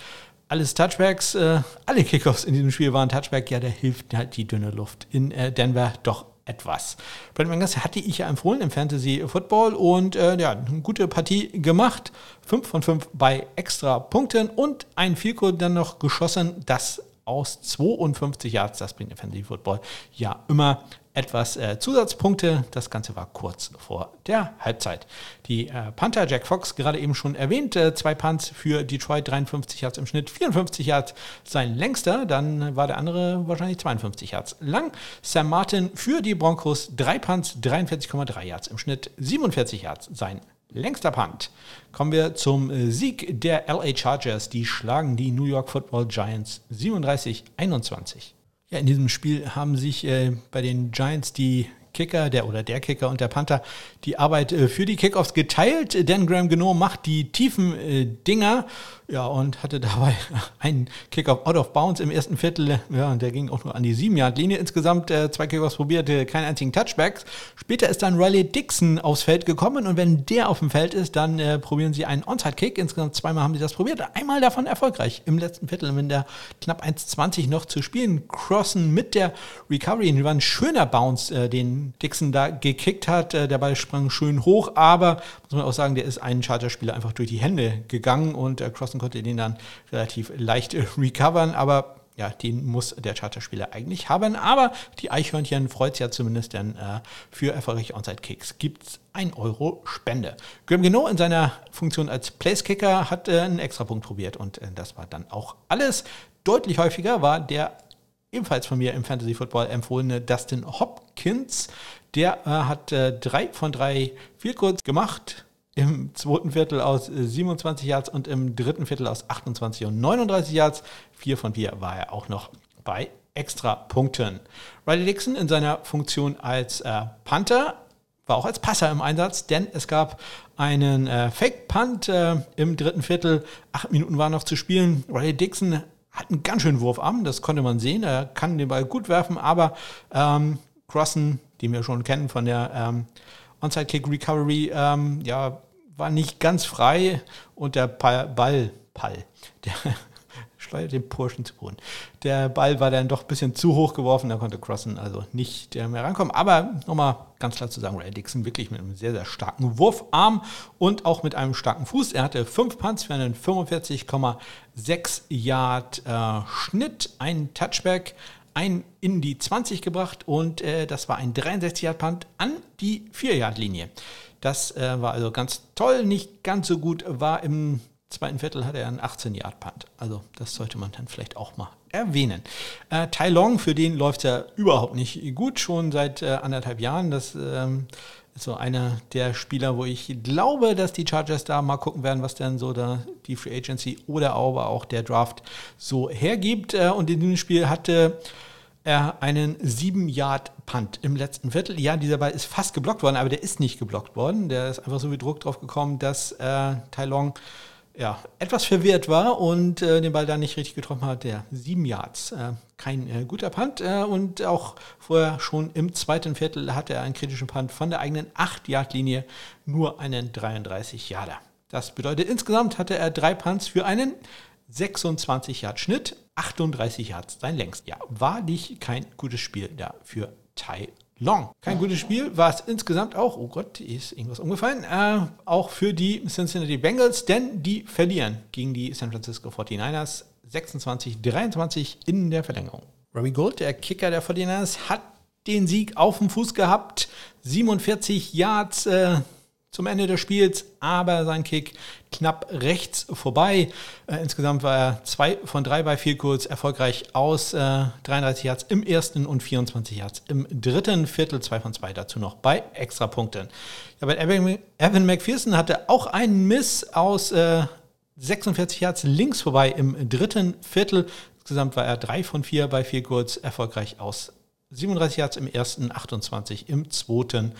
alles Touchbacks, äh, alle Kickoffs in diesem Spiel waren Touchback. Ja, da hilft halt die dünne Luft in äh, Denver doch etwas. Brent Mangas hatte ich ja empfohlen im Fantasy Football und äh, ja, eine gute Partie gemacht. 5 von 5 bei extra Punkten und ein Vielko dann noch geschossen, das aus 52 Yards, das bringt im Fantasy Football ja immer etwas äh, Zusatzpunkte. Das Ganze war kurz vor der Halbzeit. Die äh, Panther Jack Fox, gerade eben schon erwähnt, äh, zwei Punts für Detroit, 53 Yards im Schnitt, 54 Yards sein längster. Dann war der andere wahrscheinlich 52 Yards lang. Sam Martin für die Broncos, drei Punts, 43,3 Yards im Schnitt, 47 Yards sein längster Punt. Kommen wir zum äh, Sieg der LA Chargers. Die schlagen die New York Football Giants 37-21. Ja, in diesem Spiel haben sich äh, bei den Giants die Kicker, der oder der Kicker und der Panther die Arbeit äh, für die Kickoffs geteilt. Dan Graham Geno macht die tiefen äh, Dinger ja, und hatte dabei einen Kickoff out of bounds im ersten Viertel. Ja, und der ging auch nur an die 7-Yard-Linie. Insgesamt äh, zwei Kickoffs probierte, keinen einzigen Touchback. Später ist dann Riley Dixon aufs Feld gekommen und wenn der auf dem Feld ist, dann äh, probieren sie einen Onside-Kick. Insgesamt zweimal haben sie das probiert. Einmal davon erfolgreich im letzten Viertel, wenn der knapp 1,20 noch zu spielen. Crossen mit der Recovery. Das war ein schöner Bounce, äh, den Dixon da gekickt hat. Äh, der Ball sprang schön hoch, aber muss man auch sagen, der ist einen Charter-Spieler einfach durch die Hände gegangen und äh, Crossen konnte den dann relativ leicht äh, recovern, aber ja, den muss der Charterspieler eigentlich haben. Aber die Eichhörnchen freut es ja zumindest, denn äh, für erfolgreiche Onside-Kicks gibt es 1 Euro Spende. Graham Geno in seiner Funktion als Place-Kicker hat äh, einen Extrapunkt probiert und äh, das war dann auch alles. Deutlich häufiger war der ebenfalls von mir im Fantasy Football empfohlene Dustin Hopkins. Der äh, hat äh, drei von drei Field Goals gemacht im zweiten Viertel aus 27 äh, Yards und im dritten Viertel aus 28 und 39 Yards. Vier von vier war er auch noch bei Extra-Punkten. Riley Dixon in seiner Funktion als äh, Panther war auch als Passer im Einsatz, denn es gab einen äh, Fake-Punt äh, im dritten Viertel. Acht Minuten waren noch zu spielen. Riley Dixon hat einen ganz schönen Wurfarm, das konnte man sehen. Er kann den Ball gut werfen, aber ähm, Crossen, den wir schon kennen von der ähm, Onside Kick Recovery, ähm, ja, war nicht ganz frei und der Ball, Ball der schleudert den Burschen zu Boden. Der Ball war dann doch ein bisschen zu hoch geworfen, da konnte Crossen also nicht mehr rankommen. Aber nochmal ganz klar zu sagen, Ray Dixon wirklich mit einem sehr, sehr starken Wurfarm und auch mit einem starken Fuß. Er hatte fünf Punts für einen 45,6 Yard äh, Schnitt, einen Touchback, ein in die 20 gebracht und äh, das war ein 63 Yard Punt an die 4 Yard Linie. Das äh, war also ganz toll, nicht ganz so gut war im zweiten Viertel hat er einen 18 Yard Punt. Also das sollte man dann vielleicht auch mal erwähnen. Äh, Tai Long, für den läuft es ja überhaupt nicht gut, schon seit äh, anderthalb Jahren. Das ähm, ist so einer der Spieler, wo ich glaube, dass die Chargers da mal gucken werden, was denn so da die Free Agency oder aber auch der Draft so hergibt. Äh, und in diesem Spiel hatte er einen 7-Yard-Punt im letzten Viertel. Ja, dieser Ball ist fast geblockt worden, aber der ist nicht geblockt worden. Der ist einfach so wie Druck drauf gekommen, dass äh, Tai Long ja, etwas verwirrt war und äh, den Ball da nicht richtig getroffen hat. Der 7 Yards. Äh, kein äh, guter Punt. Äh, und auch vorher schon im zweiten Viertel hatte er einen kritischen Punt von der eigenen 8-Yard-Linie. Nur einen 33 Yarder. Das bedeutet, insgesamt hatte er drei Punts für einen 26 Yard Schnitt, 38 Yards sein längst. Ja, wahrlich kein gutes Spiel da für Tai Long. Kein gutes Spiel war es insgesamt auch. Oh Gott, ist irgendwas umgefallen. Äh, auch für die Cincinnati Bengals, denn die verlieren gegen die San Francisco 49ers 26-23 in der Verlängerung. Robbie Gold, der Kicker der 49ers, hat den Sieg auf dem Fuß gehabt. 47 Yards. Äh, zum Ende des Spiels, aber sein Kick knapp rechts vorbei. Äh, insgesamt war er zwei von drei bei viel kurz erfolgreich aus. Äh, 33 Yards im ersten und 24 Yards im dritten Viertel, zwei von zwei dazu noch bei Extrapunkten. Ja, bei Evan, Evan McPherson hatte auch einen Miss aus äh, 46 Yards links vorbei im dritten Viertel. Insgesamt war er 3 von 4 bei 4 kurz erfolgreich aus 37 Yards im ersten, 28 im zweiten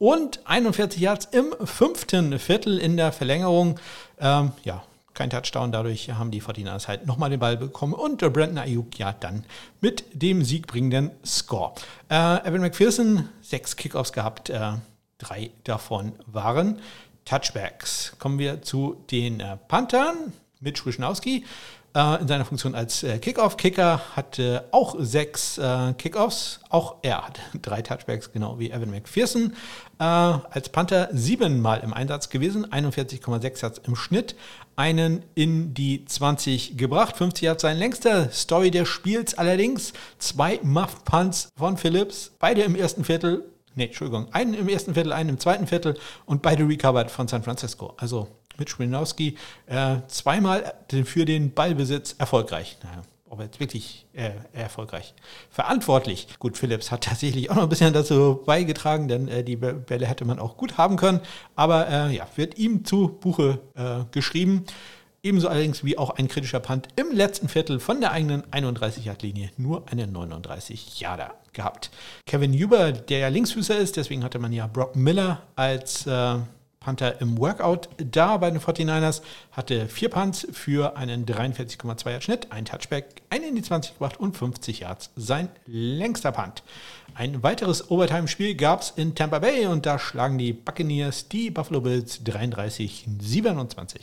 und 41 Yards im fünften Viertel in der Verlängerung. Ähm, ja, kein Touchdown, dadurch haben die 49ers halt nochmal den Ball bekommen und der Brandon Ayuk ja dann mit dem siegbringenden Score. Äh, Evan McPherson, sechs Kickoffs gehabt, äh, drei davon waren Touchbacks. Kommen wir zu den äh, Panthern. Mitch Wischnowski äh, in seiner Funktion als äh, Kickoff-Kicker hatte auch sechs äh, Kickoffs. Auch er hat drei Touchbacks, genau wie Evan McPherson. Äh, als Panther siebenmal im Einsatz gewesen, 41,6 Yards im Schnitt. Einen in die 20 gebracht, 50 Yards sein längster Story des Spiels allerdings. Zwei Muff-Punts von Phillips, beide im ersten Viertel. Nee, Entschuldigung, einen im ersten Viertel, einen im zweiten Viertel und beide recovered von San Francisco. Also mit Schwinowski äh, zweimal für den Ballbesitz erfolgreich. Naja, ob jetzt wirklich äh, erfolgreich verantwortlich. Gut, Phillips hat tatsächlich auch noch ein bisschen dazu beigetragen, denn äh, die Bälle hätte man auch gut haben können. Aber äh, ja, wird ihm zu Buche äh, geschrieben. Ebenso allerdings wie auch ein kritischer Punt im letzten Viertel von der eigenen 31-Yard-Linie nur eine 39 Yarder gehabt. Kevin Huber, der ja Linksfüßer ist, deswegen hatte man ja Brock Miller als äh, Panther im Workout da bei den 49ers, hatte vier Punts für einen 43,2 Yard Schnitt, ein Touchback, einen in die 20 gebracht und 50 Yards, sein längster Punt. Ein weiteres Overtime-Spiel gab es in Tampa Bay und da schlagen die Buccaneers die Buffalo Bills 33-27.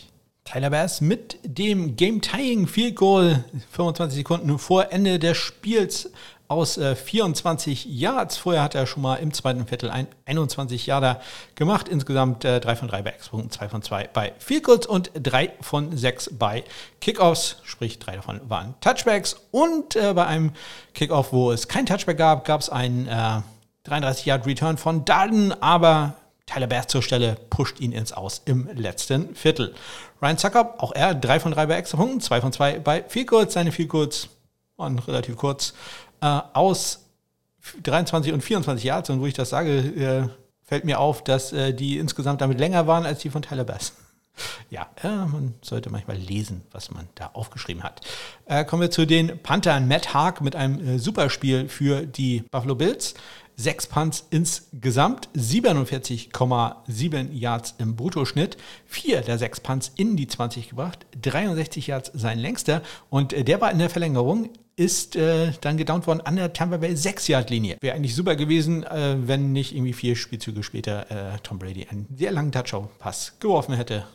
Tyler Bass mit dem Game-Tying Field Goal 25 Sekunden vor Ende des Spiels aus äh, 24 Yards. Vorher hat er schon mal im zweiten Viertel ein 21 Yarder gemacht. Insgesamt äh, 3 von 3 bei Expunkten, 2 von 2 bei Field Goals und 3 von 6 bei Kickoffs. Sprich, 3 davon waren Touchbacks. Und äh, bei einem Kickoff, wo es kein Touchback gab, gab es einen 33 Yard Return von Darden, aber Tyler Bass zur Stelle pusht ihn ins Aus im letzten Viertel. Ryan Zucker, auch er 3 von 3 bei Extrapunkten, 2 von 2 bei Field Goals. Seine Field Goals waren relativ kurz äh, aus 23 und 24 Yards. Und wo ich das sage, äh, fällt mir auf, dass äh, die insgesamt damit länger waren als die von Tyler Bass. Ja, äh, man sollte manchmal lesen, was man da aufgeschrieben hat. Äh, kommen wir zu den Panthern. Matt Haag mit einem äh, Superspiel für die Buffalo Bills. Sechs Punts insgesamt, 47,7 Yards im Bruttoschnitt. Vier der sechs Punts in die 20 gebracht, 63 Yards sein längster. Und äh, der war in der Verlängerung ist äh, dann gedownt worden an der Tampa Bay 6-Yard-Linie. Wäre eigentlich super gewesen, äh, wenn nicht irgendwie vier Spielzüge später äh, Tom Brady einen sehr langen Touchdown-Pass geworfen hätte.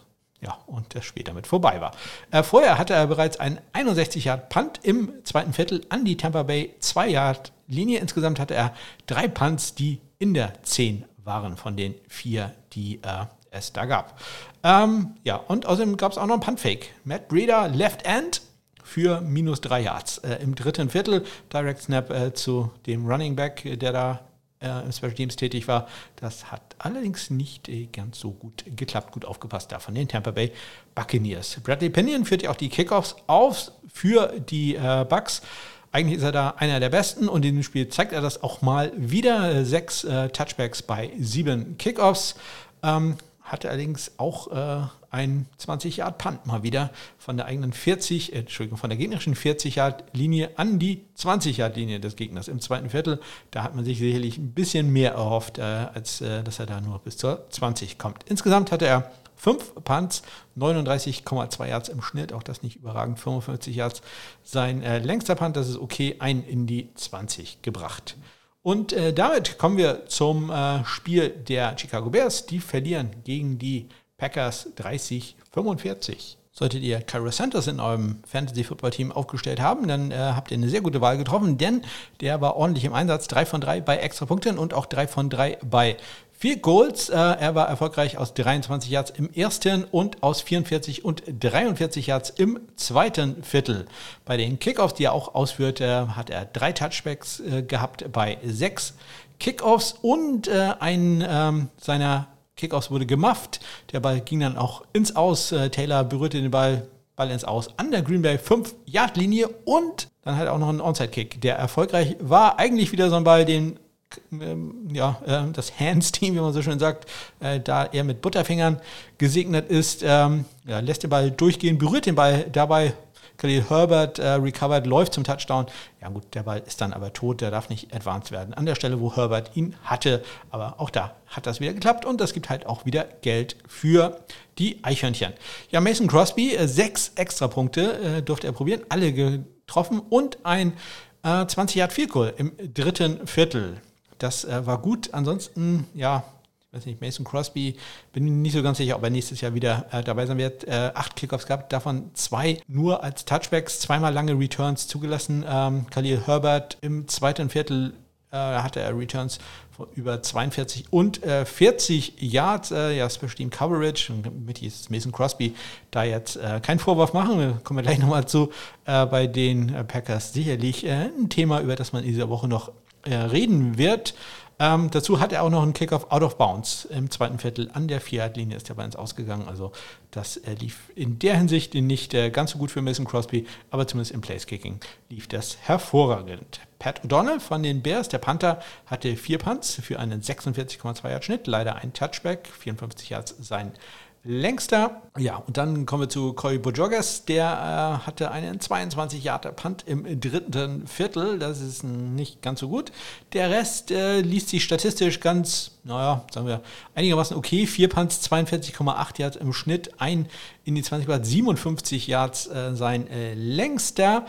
Ja, und das Spiel damit vorbei war. Äh, vorher hatte er bereits einen 61-Yard-Punt im zweiten Viertel an die Tampa Bay 2-Yard-Linie. Insgesamt hatte er drei Punts, die in der 10 waren von den vier, die äh, es da gab. Ähm, ja, und außerdem gab es auch noch einen Punt-Fake. Matt Breeder, Left End, für minus drei Yards. Äh, Im dritten Viertel Direct Snap äh, zu dem Running Back, der da äh, im Special Teams tätig war. Das hat allerdings nicht äh, ganz so gut geklappt, gut aufgepasst da von den Tampa Bay Buccaneers. Bradley Pinion führt ja auch die Kickoffs auf für die äh, Bucks. Eigentlich ist er da einer der Besten und in dem Spiel zeigt er das auch mal wieder. Sechs äh, Touchbacks bei sieben Kickoffs. Ähm, hatte allerdings auch ein 20-Yard-Punt mal wieder von der eigenen 40, äh, Entschuldigung, von der gegnerischen 40-Yard-Linie an die 20-Yard-Linie des Gegners im zweiten Viertel. Da hat man sich sicherlich ein bisschen mehr erhofft, äh, als äh, dass er da nur bis zur 20 kommt. Insgesamt hatte er fünf Punts, 39,2 Yards im Schnitt, auch das nicht überragend, 55 Yards. Sein äh, längster Punt, das ist okay, ein in die 20 gebracht. Und äh, damit kommen wir zum äh, Spiel der Chicago Bears. Die verlieren gegen die Packers 30-45. Solltet ihr Kyra Sanders in eurem Fantasy-Football-Team aufgestellt haben, dann äh, habt ihr eine sehr gute Wahl getroffen, denn der war ordentlich im Einsatz. 3 von 3 bei Extrapunkten und auch 3 von 3 bei Vier Goals. Äh, er war erfolgreich aus 23 Yards im ersten und aus 44 und 43 Yards im zweiten Viertel. Bei den Kickoffs, die er auch ausführte, hat er drei Touchbacks äh, gehabt bei sechs Kickoffs und äh, ein ähm, seiner Kickoffs wurde gemufft. Der Ball ging dann auch ins Aus. Äh, Taylor berührte den Ball, Ball ins Aus an der Green Bay 5-Yard-Linie und dann hat er auch noch einen Onside-Kick, der erfolgreich war. Eigentlich wieder so ein Ball, den ähm, ja, äh, das Hands-Team, wie man so schön sagt, äh, da er mit Butterfingern gesegnet ist, ähm, lässt den Ball durchgehen, berührt den Ball dabei Khalil Herbert äh, recovered, läuft zum Touchdown. Ja gut, der Ball ist dann aber tot, der darf nicht advanced werden. An der Stelle, wo Herbert ihn hatte. Aber auch da hat das wieder geklappt und das gibt halt auch wieder Geld für die Eichhörnchen. Ja, Mason Crosby, äh, sechs Extrapunkte äh, durfte er probieren, alle getroffen und ein äh, 20 Yard Field Goal im dritten Viertel. Das äh, war gut. Ansonsten, ja, weiß nicht, Mason Crosby, bin nicht so ganz sicher, ob er nächstes Jahr wieder äh, dabei sein wird. Äh, acht Kickoffs gehabt, davon zwei nur als Touchbacks, zweimal lange Returns zugelassen. Ähm, Khalil Herbert im zweiten Viertel äh, hatte er Returns von über 42 und äh, 40 Yards, äh, ja, Special Team Coverage. Und mit ist Mason Crosby da jetzt äh, keinen Vorwurf machen. Kommen wir gleich nochmal zu. Äh, bei den äh, Packers sicherlich äh, ein Thema, über das man in dieser Woche noch reden wird. Ähm, dazu hat er auch noch einen Kickoff out of bounds im zweiten Viertel an der Viererlinie ist der bei uns ausgegangen. Also das äh, lief in der Hinsicht nicht äh, ganz so gut für Mason Crosby, aber zumindest im Place-Kicking lief das hervorragend. Pat O'Donnell von den Bears, der Panther, hatte vier Punts für einen 46,2 Yard Schnitt, leider ein Touchback, 54 Yards sein längster. Ja, und dann kommen wir zu Cory Bojogas. Der äh, hatte einen 22 Yard Punt im dritten Viertel. Das ist nicht ganz so gut. Der Rest äh, liest sich statistisch ganz, naja, sagen wir, einigermaßen okay. Vier Punts, 42,8 Yards im Schnitt. Ein in die 20 Yard, 57 Yards äh, sein äh, längster.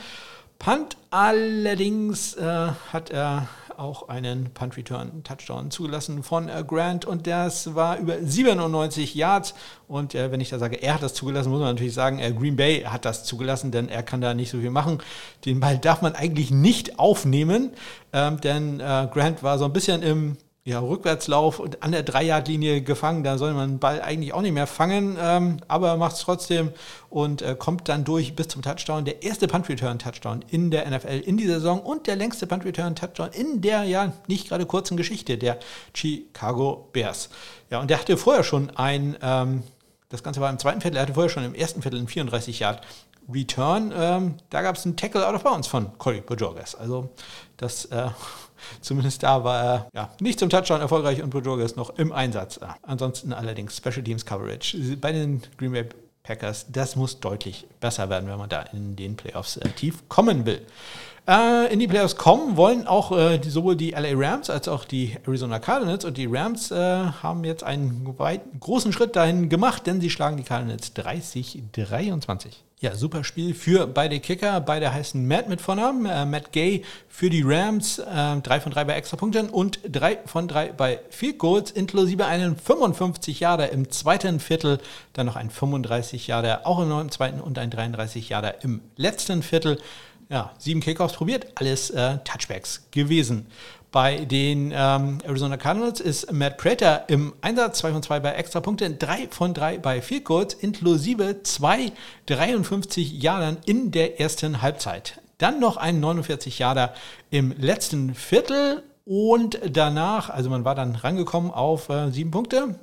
Punt allerdings äh, hat er auch einen Punt Return Touchdown zugelassen von äh, Grant und das war über 97 Yards. Und äh, wenn ich da sage, er hat das zugelassen, muss man natürlich sagen, äh, Green Bay hat das zugelassen, denn er kann da nicht so viel machen. Den Ball darf man eigentlich nicht aufnehmen, ähm, denn äh, Grant war so ein bisschen im ja, Rückwärtslauf und an der Dreijagdlinie gefangen. Da soll man den Ball eigentlich auch nicht mehr fangen, ähm, aber macht es trotzdem und äh, kommt dann durch bis zum Touchdown. Der erste Punt-Return-Touchdown in der NFL in dieser Saison und der längste Punt-Return-Touchdown in der ja nicht gerade kurzen Geschichte der Chicago Bears. Ja, und der hatte vorher schon ein, ähm, das Ganze war im zweiten Viertel, er hatte vorher schon im ersten Viertel einen 34 Yard Return. Ähm, da gab es einen Tackle out of bounds von Corey Bojorges. Also das äh, Zumindest da war er ja, nicht zum Touchdown erfolgreich und Bojorges noch im Einsatz. Ansonsten allerdings Special Teams Coverage bei den Green Bay Packers, das muss deutlich besser werden, wenn man da in den Playoffs äh, tief kommen will. Äh, in die Playoffs kommen wollen auch äh, die, sowohl die LA Rams als auch die Arizona Cardinals und die Rams äh, haben jetzt einen weit, großen Schritt dahin gemacht, denn sie schlagen die Cardinals 30-23. Ja, super Spiel für beide Kicker. Beide heißen Matt mit Vornamen. Äh, Matt Gay für die Rams. Äh, drei von drei bei Extrapunkten und drei von drei bei Field Goals, inklusive einen 55 Jahre im zweiten Viertel. Dann noch ein 35 Jahre auch im zweiten und ein 33 Jahre im letzten Viertel. Ja, sieben Kickoffs probiert, alles äh, Touchbacks gewesen. Bei den ähm, Arizona Cardinals ist Matt Prater im Einsatz, 2 von 2 bei Extrapunkten, 3 von 3 bei Field Goals, inklusive 2 53 Jahren in der ersten Halbzeit. Dann noch ein 49 Jahre im letzten Viertel und danach, also man war dann rangekommen auf äh, sieben Punkte,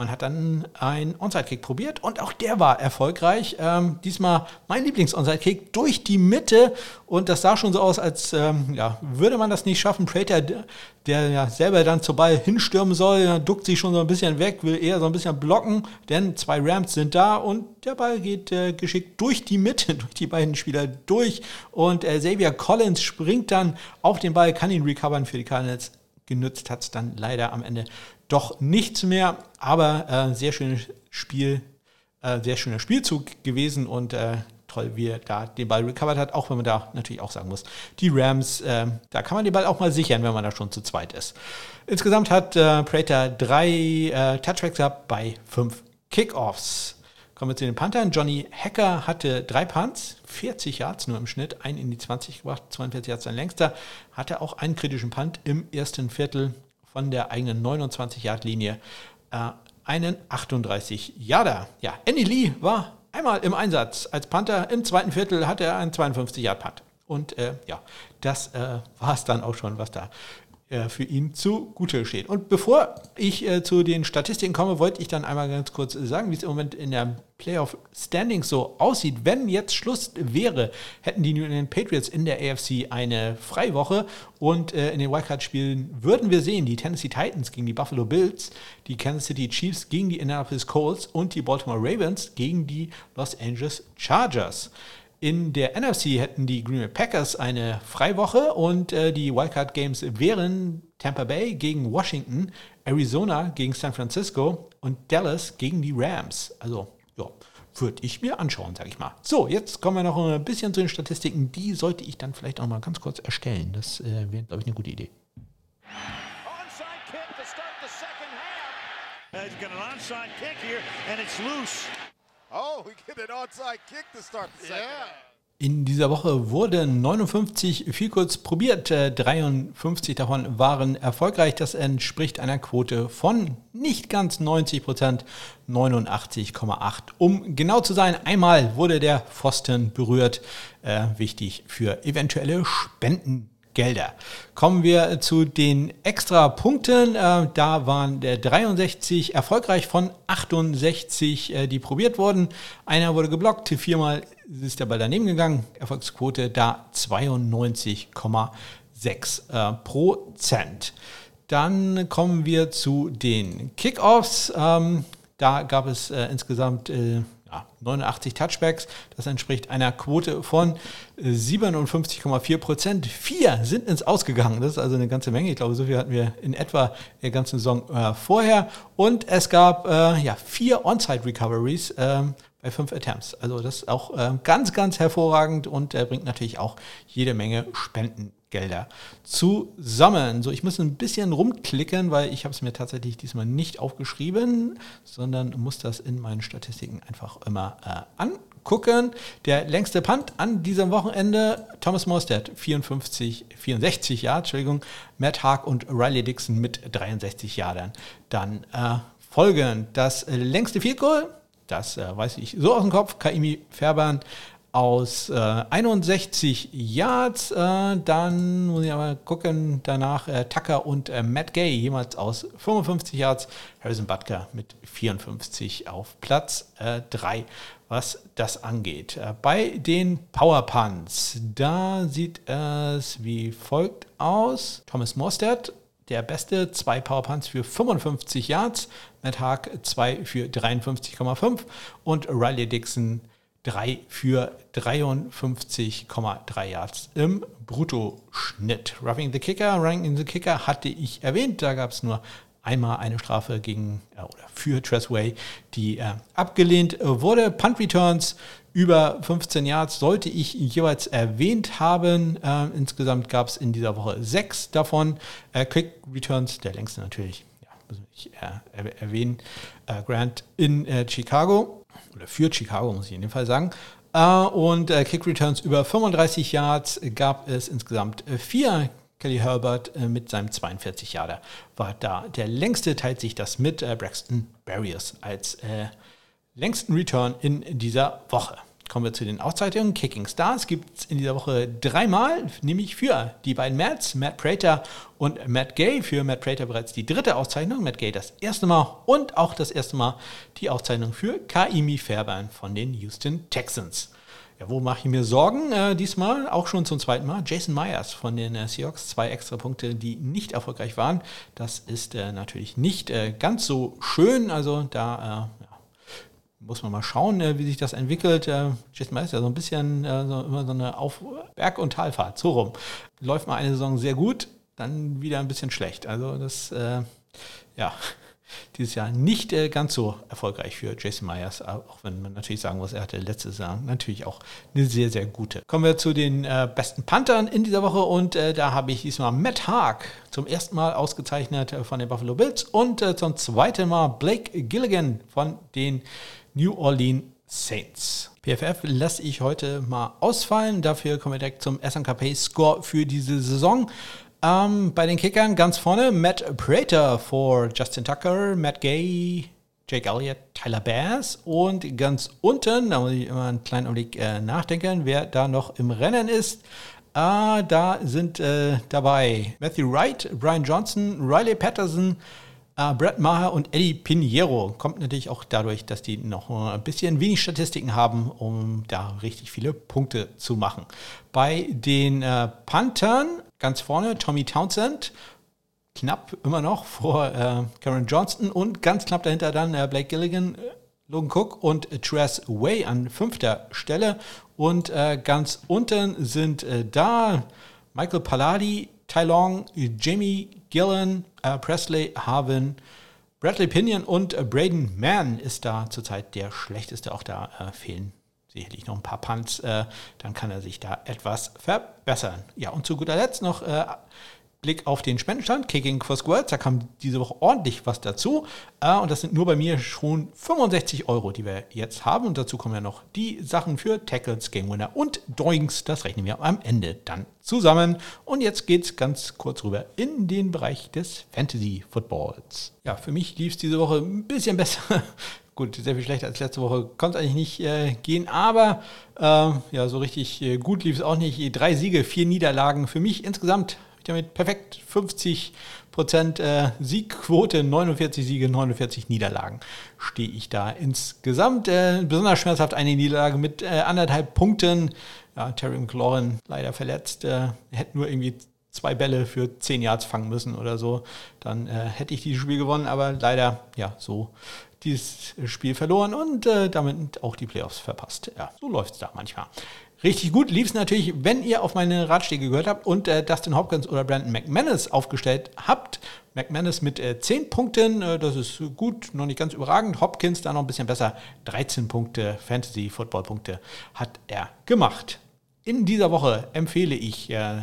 man hat dann einen Onside-Kick probiert und auch der war erfolgreich. Ähm, diesmal mein Lieblings-Onside-Kick durch die Mitte und das sah schon so aus, als ähm, ja, würde man das nicht schaffen. Prater, der ja selber dann zur Ball hinstürmen soll, duckt sich schon so ein bisschen weg, will eher so ein bisschen blocken, denn zwei Rams sind da und der Ball geht äh, geschickt durch die Mitte, durch die beiden Spieler durch und äh, Xavier Collins springt dann auf den Ball, kann ihn recovern für die Cardinals genützt hat es dann leider am Ende doch nichts mehr. Aber äh, sehr schönes Spiel, äh, sehr schöner Spielzug gewesen und äh, toll, wie er da den Ball recovered hat. Auch wenn man da natürlich auch sagen muss, die Rams, äh, da kann man den Ball auch mal sichern, wenn man da schon zu zweit ist. Insgesamt hat äh, Prater drei äh, Touchbacks gehabt bei fünf Kickoffs. Kommen wir zu den Panthern. Johnny Hacker hatte drei Punts, 40 Yards nur im Schnitt, einen in die 20 gebracht, 42 Yards sein längster. Hatte auch einen kritischen Punt im ersten Viertel von der eigenen 29-Yard-Linie. Äh, einen 38 Yarder. Ja, Andy Lee war einmal im Einsatz als Panther. Im zweiten Viertel hatte er einen 52 Yard Punt. Und äh, ja, das äh, war es dann auch schon, was da für ihn zugute steht. Und bevor ich äh, zu den Statistiken komme, wollte ich dann einmal ganz kurz sagen, wie es im Moment in der Playoff Standings so aussieht. Wenn jetzt Schluss wäre, hätten die New England Patriots in der AFC eine Freiwoche und äh, in den Wildcard-Spielen würden wir sehen, die Tennessee Titans gegen die Buffalo Bills, die Kansas City Chiefs gegen die Indianapolis Colts und die Baltimore Ravens gegen die Los Angeles Chargers. In der NFC hätten die Green Bay Packers eine Freiwoche und äh, die Wildcard Games wären Tampa Bay gegen Washington, Arizona gegen San Francisco und Dallas gegen die Rams. Also, ja, würde ich mir anschauen, sage ich mal. So, jetzt kommen wir noch ein bisschen zu den Statistiken. Die sollte ich dann vielleicht auch mal ganz kurz erstellen. Das äh, wäre, glaube ich, eine gute Idee. He's got onside kick here, and it's loose. Oh, we get an onside kick to start the second. Yeah. In dieser Woche wurden 59 viel kurz probiert, 53 davon waren erfolgreich. Das entspricht einer Quote von nicht ganz 90 Prozent, 89,8. Um genau zu sein, einmal wurde der Pfosten berührt, äh, wichtig für eventuelle Spenden. Gelder. Kommen wir zu den extra Punkten. Äh, da waren der 63 erfolgreich von 68, äh, die probiert wurden. Einer wurde geblockt, viermal ist der Ball daneben gegangen. Erfolgsquote da 92,6 äh, Prozent. Dann kommen wir zu den Kickoffs. Ähm, da gab es insgesamt 89 Touchbacks. Das entspricht einer Quote von 57,4 Prozent. Vier sind ins Ausgegangen. Das ist also eine ganze Menge. Ich glaube, so viel hatten wir in etwa der ganzen Saison äh, vorher. Und es gab äh, ja, vier On-Site Recoveries äh, bei fünf Attempts. Also das ist auch äh, ganz, ganz hervorragend und bringt natürlich auch jede Menge Spenden Gelder zusammen. So, ich muss ein bisschen rumklicken, weil ich habe es mir tatsächlich diesmal nicht aufgeschrieben, sondern muss das in meinen Statistiken einfach immer äh, angucken. Der längste Punt an diesem Wochenende, Thomas Morstead, 54, 64 Jahre, Entschuldigung, Matt Haag und Riley Dixon mit 63 Jahren. Dann äh, folgen das längste Field Goal, das äh, weiß ich so aus dem Kopf, Kaimi Färbern aus äh, 61 Yards. Äh, dann muss ich aber gucken, danach äh, Tucker und äh, Matt Gay, jemals aus 55 Yards. Harrison Butker mit 54 auf Platz 3, äh, was das angeht. Äh, bei den Power Punts, da sieht es wie folgt aus. Thomas Morstead der beste, zwei Powerpunts für 55 Yards, Matt Haag zwei für 53,5 und Riley Dixon 3 für 53,3 Yards im Bruttoschnitt. Roughing the Kicker, Running the Kicker hatte ich erwähnt. Da gab es nur einmal eine Strafe gegen äh, oder für Tressway, die äh, abgelehnt wurde. Punt Returns über 15 Yards sollte ich jeweils erwähnt haben. Äh, insgesamt gab es in dieser Woche sechs davon. Äh, Quick Returns, der längste natürlich, ja, muss ich äh, erwähnen. Äh, Grant in Chicago oder für Chicago, muss ich in dem Fall sagen. Äh, und äh, Kick Returns über 35 Yards gab es insgesamt äh, vier. Kelly Herbert mit seinem 42 Yarder war da. Der längste teilt sich das mit Braxton Barriers als längsten Return in dieser Woche. Kommen wir zu den Auszeichnungen. Kicking Stars gibt es in dieser Woche dreimal, nämlich für die beiden Mats, Matt Prater und Matt Gay. Für Matt Prater bereits die dritte Auszeichnung, Matt Gay das erste Mal und auch das erste Mal die Auszeichnung für Kaimi Fairbairn von den Houston Texans. Ja, wo mache ich mir Sorgen? Äh, diesmal auch schon zum zweiten Mal. Jason Myers von den äh, Seahawks, zwei extra Punkte, die nicht erfolgreich waren. Das ist äh, natürlich nicht äh, ganz so schön. Also da äh, muss man mal schauen, äh, wie sich das entwickelt. Äh, Jason Myers ist ja so ein bisschen äh, so, immer so eine Auf Berg- und Talfahrt, so rum. Läuft mal eine Saison sehr gut, dann wieder ein bisschen schlecht. Also das, äh, ja, dieses Jahr nicht äh, ganz so erfolgreich für Jason Myers, auch wenn man natürlich sagen muss, er hatte letzte Saison natürlich auch eine sehr, sehr gute. Kommen wir zu den äh, besten Panthern in dieser Woche und äh, da habe ich diesmal Matt Haag zum ersten Mal ausgezeichnet von den Buffalo Bills und zum zweiten Mal Blake Gilligan von den New Orleans Saints. PFF lasse ich heute mal ausfallen. Dafür kommen wir direkt zum SNKP-Score für diese Saison. Ähm, bei den Kickern ganz vorne Matt Prater vor Justin Tucker, Matt Gay, Jake Elliott, Tyler Bass und ganz unten, da muss ich immer einen kleinen Augenblick äh, nachdenken, wer da noch im Rennen ist. Ah, da sind äh, dabei Matthew Wright, Brian Johnson, Riley Patterson, Uh, Brett Maher und Eddie Pinheiro kommt natürlich auch dadurch, dass die noch ein bisschen wenig Statistiken haben, um da richtig viele Punkte zu machen. Bei den äh, Panthern ganz vorne Tommy Townsend, knapp immer noch vor äh, Karen Johnston und ganz knapp dahinter dann äh, Blake Gilligan. Logan Cook und Tress Way an fünfter Stelle. Und äh, ganz unten sind äh, da Michael Palladi, Tai Long, Jamie Gillen, äh, Presley Harvin, Bradley Pinion und äh, Braden Mann ist da zurzeit der schlechteste. Auch da äh, fehlen sicherlich noch ein paar Punts. Äh, dann kann er sich da etwas verbessern. Ja, und zu guter Letzt noch äh, Blick auf den Spendenstand, Kicking for Squirts, da kam diese Woche ordentlich was dazu. Äh, und das sind nur bei mir schon 65 Euro, die wir jetzt haben. Und dazu kommen ja noch die Sachen für Tackles, Game Winner und Doings. Das rechnen wir am Ende dann zusammen. Und jetzt geht es ganz kurz rüber in den Bereich des Fantasy Footballs. Ja, für mich lief es diese Woche ein bisschen besser. Gut, sehr viel schlechter als letzte Woche konnte es eigentlich nicht äh, gehen, aber äh, ja, so richtig äh, gut lief es auch nicht. Drei Siege, vier Niederlagen. Für mich insgesamt damit perfekt 50 Prozent äh, Siegquote, 49 Siege, 49 Niederlagen stehe ich da insgesamt. Äh, besonders schmerzhaft eine Niederlage mit äh, anderthalb Punkten. Ja, Terry McLaurin leider verletzt, äh, hätte nur irgendwie zwei Bälle für 10 Yards fangen müssen oder so. Dann äh, hätte ich dieses Spiel gewonnen, aber leider, ja, so dieses Spiel verloren und äh, damit auch die Playoffs verpasst. Ja, so läuft es da manchmal. Richtig gut lief es natürlich, wenn ihr auf meine Ratschläge gehört habt und äh, Dustin Hopkins oder Brandon McManus aufgestellt habt. McManus mit äh, 10 Punkten, äh, das ist gut, noch nicht ganz überragend. Hopkins da noch ein bisschen besser, 13 Punkte, Fantasy-Football-Punkte hat er gemacht. In dieser Woche empfehle ich äh,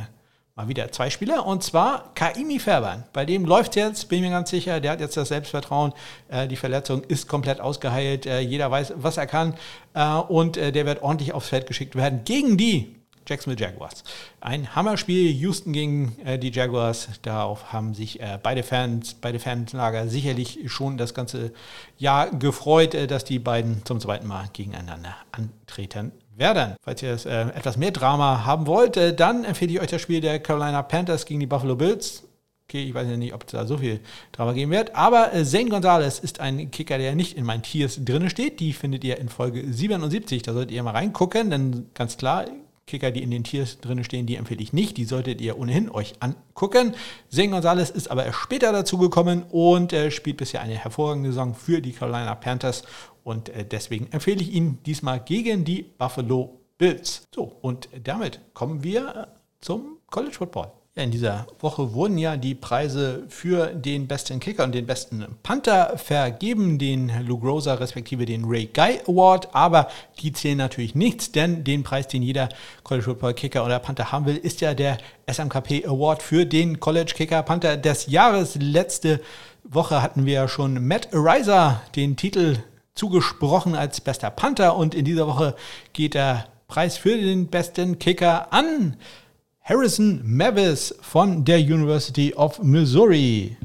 mal wieder zwei Spieler und zwar Kaimi Färbern. Bei dem läuft jetzt, bin ich mir ganz sicher, der hat jetzt das Selbstvertrauen, äh, die Verletzung ist komplett ausgeheilt, äh, jeder weiß, was er kann äh, und äh, der wird ordentlich aufs Feld geschickt werden gegen die Jacksonville Jaguars. Ein Hammerspiel, Houston gegen äh, die Jaguars. Darauf haben sich äh, beide Fans, beide Fanlager sicherlich schon das ganze Jahr gefreut, äh, dass die beiden zum zweiten Mal gegeneinander antreten werden. Falls ihr äh, etwas mehr Drama haben wollt, äh, dann empfehle ich euch das Spiel der Carolina Panthers gegen die Buffalo Bills. Okay, ich weiß ja nicht, ob es da so viel Drama geben wird. Aber äh, Zane Gonzalez ist ein Kicker, der nicht in meinen Tiers drin steht. Die findet ihr in Folge 77. Da solltet ihr mal reingucken, denn ganz klar, Kicker, die in den Tiers drin stehen, die empfehle ich nicht. Die solltet ihr ohnehin euch angucken. Zane Gonzalez ist aber erst später dazu gekommen und äh, spielt bisher eine hervorragende Saison für die Carolina Panthers. Und äh, deswegen empfehle ich ihn diesmal gegen die Buffalo Bills. So, und damit kommen wir zum College Football. In dieser Woche wurden ja die Preise für den besten Kicker und den besten Panther vergeben, den Lou Groza respektive den Ray Guy Award, aber die zählen natürlich nichts, denn den Preis, den jeder College Football Kicker oder Panther haben will, ist ja der SMKP Award für den College Kicker Panther des Jahres. Letzte Woche hatten wir ja schon Matt Ariza den Titel zugesprochen als bester Panther und in dieser Woche geht der Preis für den besten Kicker an Harrison Mavis von der University of Missouri.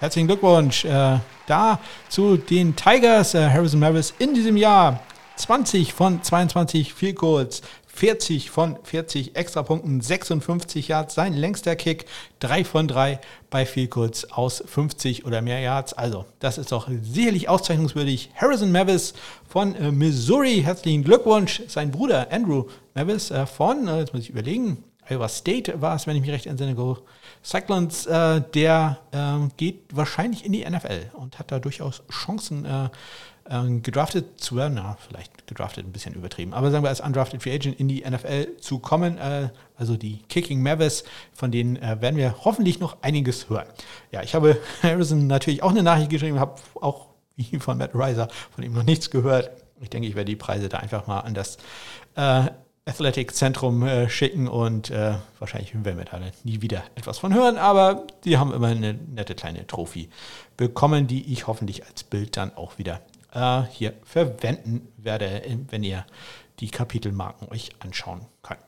Herzlichen Glückwunsch äh, da zu den Tigers. Äh, Harrison Mavis in diesem Jahr 20 von 22 Field Goals, 40 von 40 Extrapunkten, 56 Yards, sein längster Kick, 3 von 3 bei Field Goals aus 50 oder mehr Yards. Also, das ist doch sicherlich auszeichnungswürdig. Harrison Mavis von äh, Missouri, herzlichen Glückwunsch. Sein Bruder Andrew Mavis äh, von, äh, jetzt muss ich überlegen, Iowa State war es, wenn ich mich recht entsinne, Go Cyclones, äh, der äh, geht wahrscheinlich in die NFL und hat da durchaus Chancen, äh, äh, gedraftet zu werden. Na, vielleicht gedraftet ein bisschen übertrieben, aber sagen wir als undrafted Free Agent in die NFL zu kommen. Äh, also die Kicking Mavis, von denen äh, werden wir hoffentlich noch einiges hören. Ja, ich habe Harrison natürlich auch eine Nachricht geschrieben, habe auch wie von Matt Reiser von ihm noch nichts gehört. Ich denke, ich werde die Preise da einfach mal an das Athletic Zentrum äh, schicken und äh, wahrscheinlich werden wir da nie wieder etwas von hören, aber die haben immer eine nette kleine Trophy bekommen, die ich hoffentlich als Bild dann auch wieder äh, hier verwenden werde, wenn ihr die Kapitelmarken euch anschauen könnt.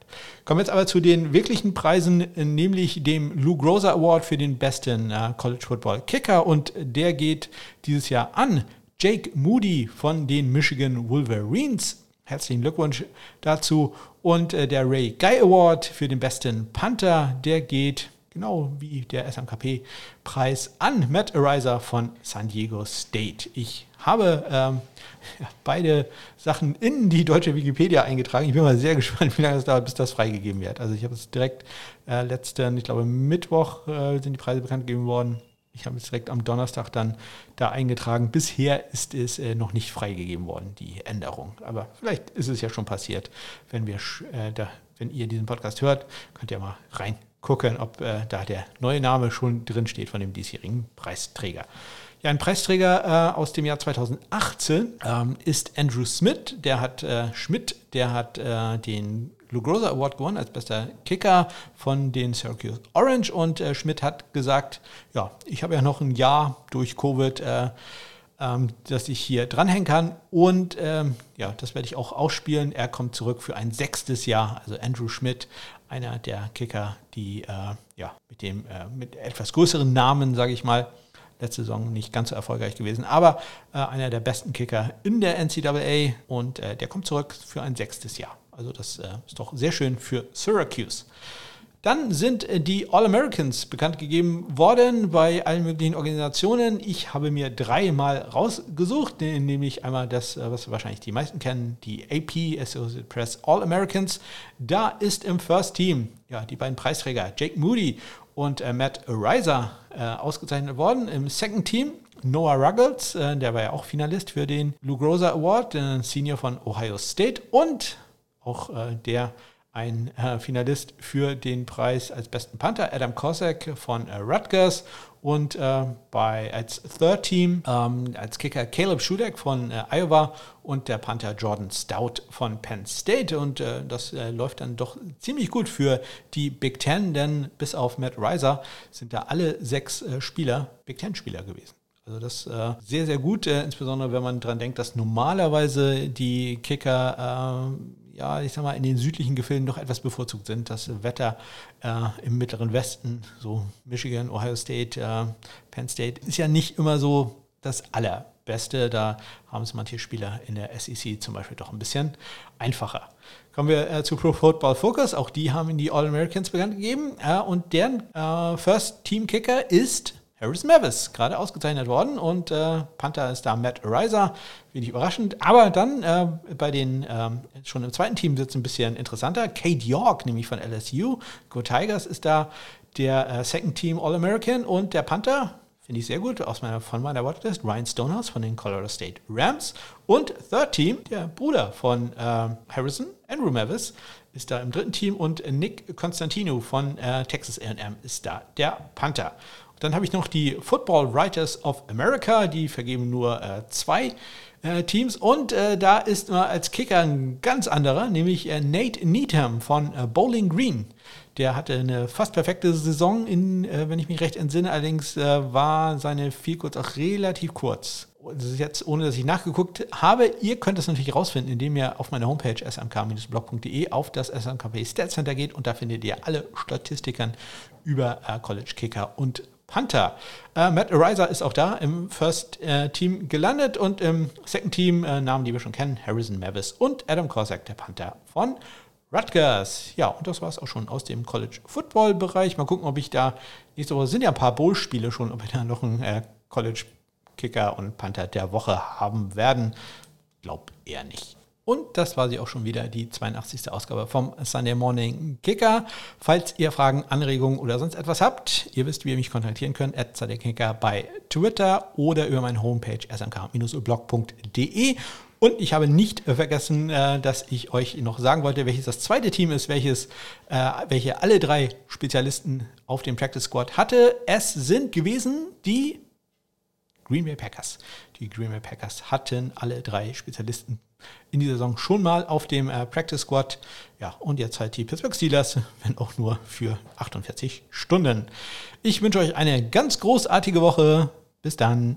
Kommen wir jetzt aber zu den wirklichen Preisen, nämlich dem Lou Groza Award für den besten äh, College Football Kicker und der geht dieses Jahr an Jake Moody von den Michigan Wolverines. Herzlichen Glückwunsch dazu. Und äh, der Ray Guy Award für den besten Panther, der geht genau wie der SMKP-Preis an Matt Ariza von San Diego State. Ich habe ähm, beide Sachen in die deutsche Wikipedia eingetragen. Ich bin mal sehr gespannt, wie lange es dauert, bis das freigegeben wird. Also ich habe es direkt äh, letzten, ich glaube Mittwoch äh, sind die Preise bekannt gegeben worden. Ich habe es direkt am Donnerstag dann da eingetragen. Bisher ist es äh, noch nicht freigegeben worden, die Änderung. Aber vielleicht ist es ja schon passiert. Wenn, wir, äh, da, wenn ihr diesen Podcast hört, könnt ihr mal reingucken, ob äh, da der neue Name schon drin steht von dem diesjährigen Preisträger. Ja, ein Preisträger äh, aus dem Jahr 2018 ähm, ist Andrew Smith. Der hat äh, Schmidt, der hat äh, den Lou Groza Award gewonnen als bester Kicker von den Syracuse Orange und äh, Schmidt hat gesagt, ja, ich habe ja noch ein Jahr durch Covid, äh, ähm, dass ich hier dranhängen kann und ähm, ja, das werde ich auch ausspielen. Er kommt zurück für ein sechstes Jahr, also Andrew Schmidt, einer der Kicker, die äh, ja mit dem äh, mit etwas größeren Namen, sage ich mal, letzte Saison nicht ganz so erfolgreich gewesen, aber äh, einer der besten Kicker in der NCAA und äh, der kommt zurück für ein sechstes Jahr. Also das äh, ist doch sehr schön für Syracuse. Dann sind äh, die All-Americans bekannt gegeben worden bei allen möglichen Organisationen. Ich habe mir dreimal rausgesucht, nämlich einmal das, äh, was wahrscheinlich die meisten kennen, die AP, Associated Press All-Americans. Da ist im First Team ja, die beiden Preisträger Jake Moody und äh, Matt Reiser äh, ausgezeichnet worden. Im Second Team Noah Ruggles, äh, der war ja auch Finalist für den Lou Groza Award, der Senior von Ohio State und auch äh, der ein äh, Finalist für den Preis als besten Panther, Adam Kosek von äh, Rutgers und äh, bei als Third Team ähm, als Kicker Caleb Schudeck von äh, Iowa und der Panther Jordan Stout von Penn State und äh, das äh, läuft dann doch ziemlich gut für die Big Ten, denn bis auf Matt Reiser sind da alle sechs Spieler Big Ten Spieler gewesen. Also das äh, sehr, sehr gut, äh, insbesondere wenn man daran denkt, dass normalerweise die Kicker äh, ja, ich sag mal, in den südlichen Gefilden doch etwas bevorzugt sind. Das Wetter äh, im mittleren Westen, so Michigan, Ohio State, äh, Penn State, ist ja nicht immer so das allerbeste. Da haben es manche Spieler in der SEC zum Beispiel doch ein bisschen einfacher. Kommen wir äh, zu Pro Football Focus. Auch die haben in die All-Americans bekannt gegeben. Äh, und deren äh, First Team Kicker ist Harris Mavis, gerade ausgezeichnet worden. Und äh, Panther ist da Matt Ariza, wenig überraschend. Aber dann äh, bei den, ähm, schon im zweiten Team wird es ein bisschen interessanter. Kate York, nämlich von LSU. Go Tigers ist da der äh, Second Team All-American. Und der Panther, finde ich sehr gut, aus meiner, von meiner Watchlist, Ryan Stonehouse von den Colorado State Rams. Und Third Team, der Bruder von äh, Harrison, Andrew Mavis, ist da im dritten Team. Und Nick Constantino von äh, Texas AM ist da der Panther. Dann habe ich noch die Football Writers of America, die vergeben nur äh, zwei äh, Teams. Und äh, da ist mal als Kicker ein ganz anderer, nämlich äh, Nate Needham von äh, Bowling Green. Der hatte eine fast perfekte Saison, in, äh, wenn ich mich recht entsinne. Allerdings war seine Vielkurz auch relativ kurz. Das ist jetzt, ohne dass ich nachgeguckt habe. Ihr könnt das natürlich rausfinden, indem ihr auf meiner Homepage smk-blog.de auf das SMKP Stats Center geht und da findet ihr alle Statistiken über College Kicker und Panther. Äh, Matt Ariza ist auch da im First äh, Team gelandet und im Second Team äh, Namen, die wir schon kennen, Harrison Mavis und Adam Korsak, der Panther von Rutgers. Ja, und das war es auch schon aus dem College Football Bereich. Mal gucken, ob ich da nächste Woche sind ja ein paar Bowl-Spiele schon, ob wir da noch einen äh, College Kicker und Panther der Woche haben werden. Glaub eher nicht. Und das war sie auch schon wieder, die 82. Ausgabe vom Sunday Morning Kicker. Falls ihr Fragen, Anregungen oder sonst etwas habt, ihr wisst, wie ihr mich kontaktieren könnt, at Kicker bei Twitter oder über meine Homepage smk-blog.de. Und ich habe nicht vergessen, äh, dass ich euch noch sagen wollte, welches das zweite Team ist, welches, äh, welche alle drei Spezialisten auf dem Practice Squad hatte. Es sind gewesen die Green Bay Packers. Die Green Bay Packers hatten alle drei Spezialisten in dieser Saison schon mal auf dem äh, Practice Squad. Ja, und jetzt halt die Pittsburgh Steelers, wenn auch nur für 48 Stunden. Ich wünsche euch eine ganz großartige Woche. Bis dann.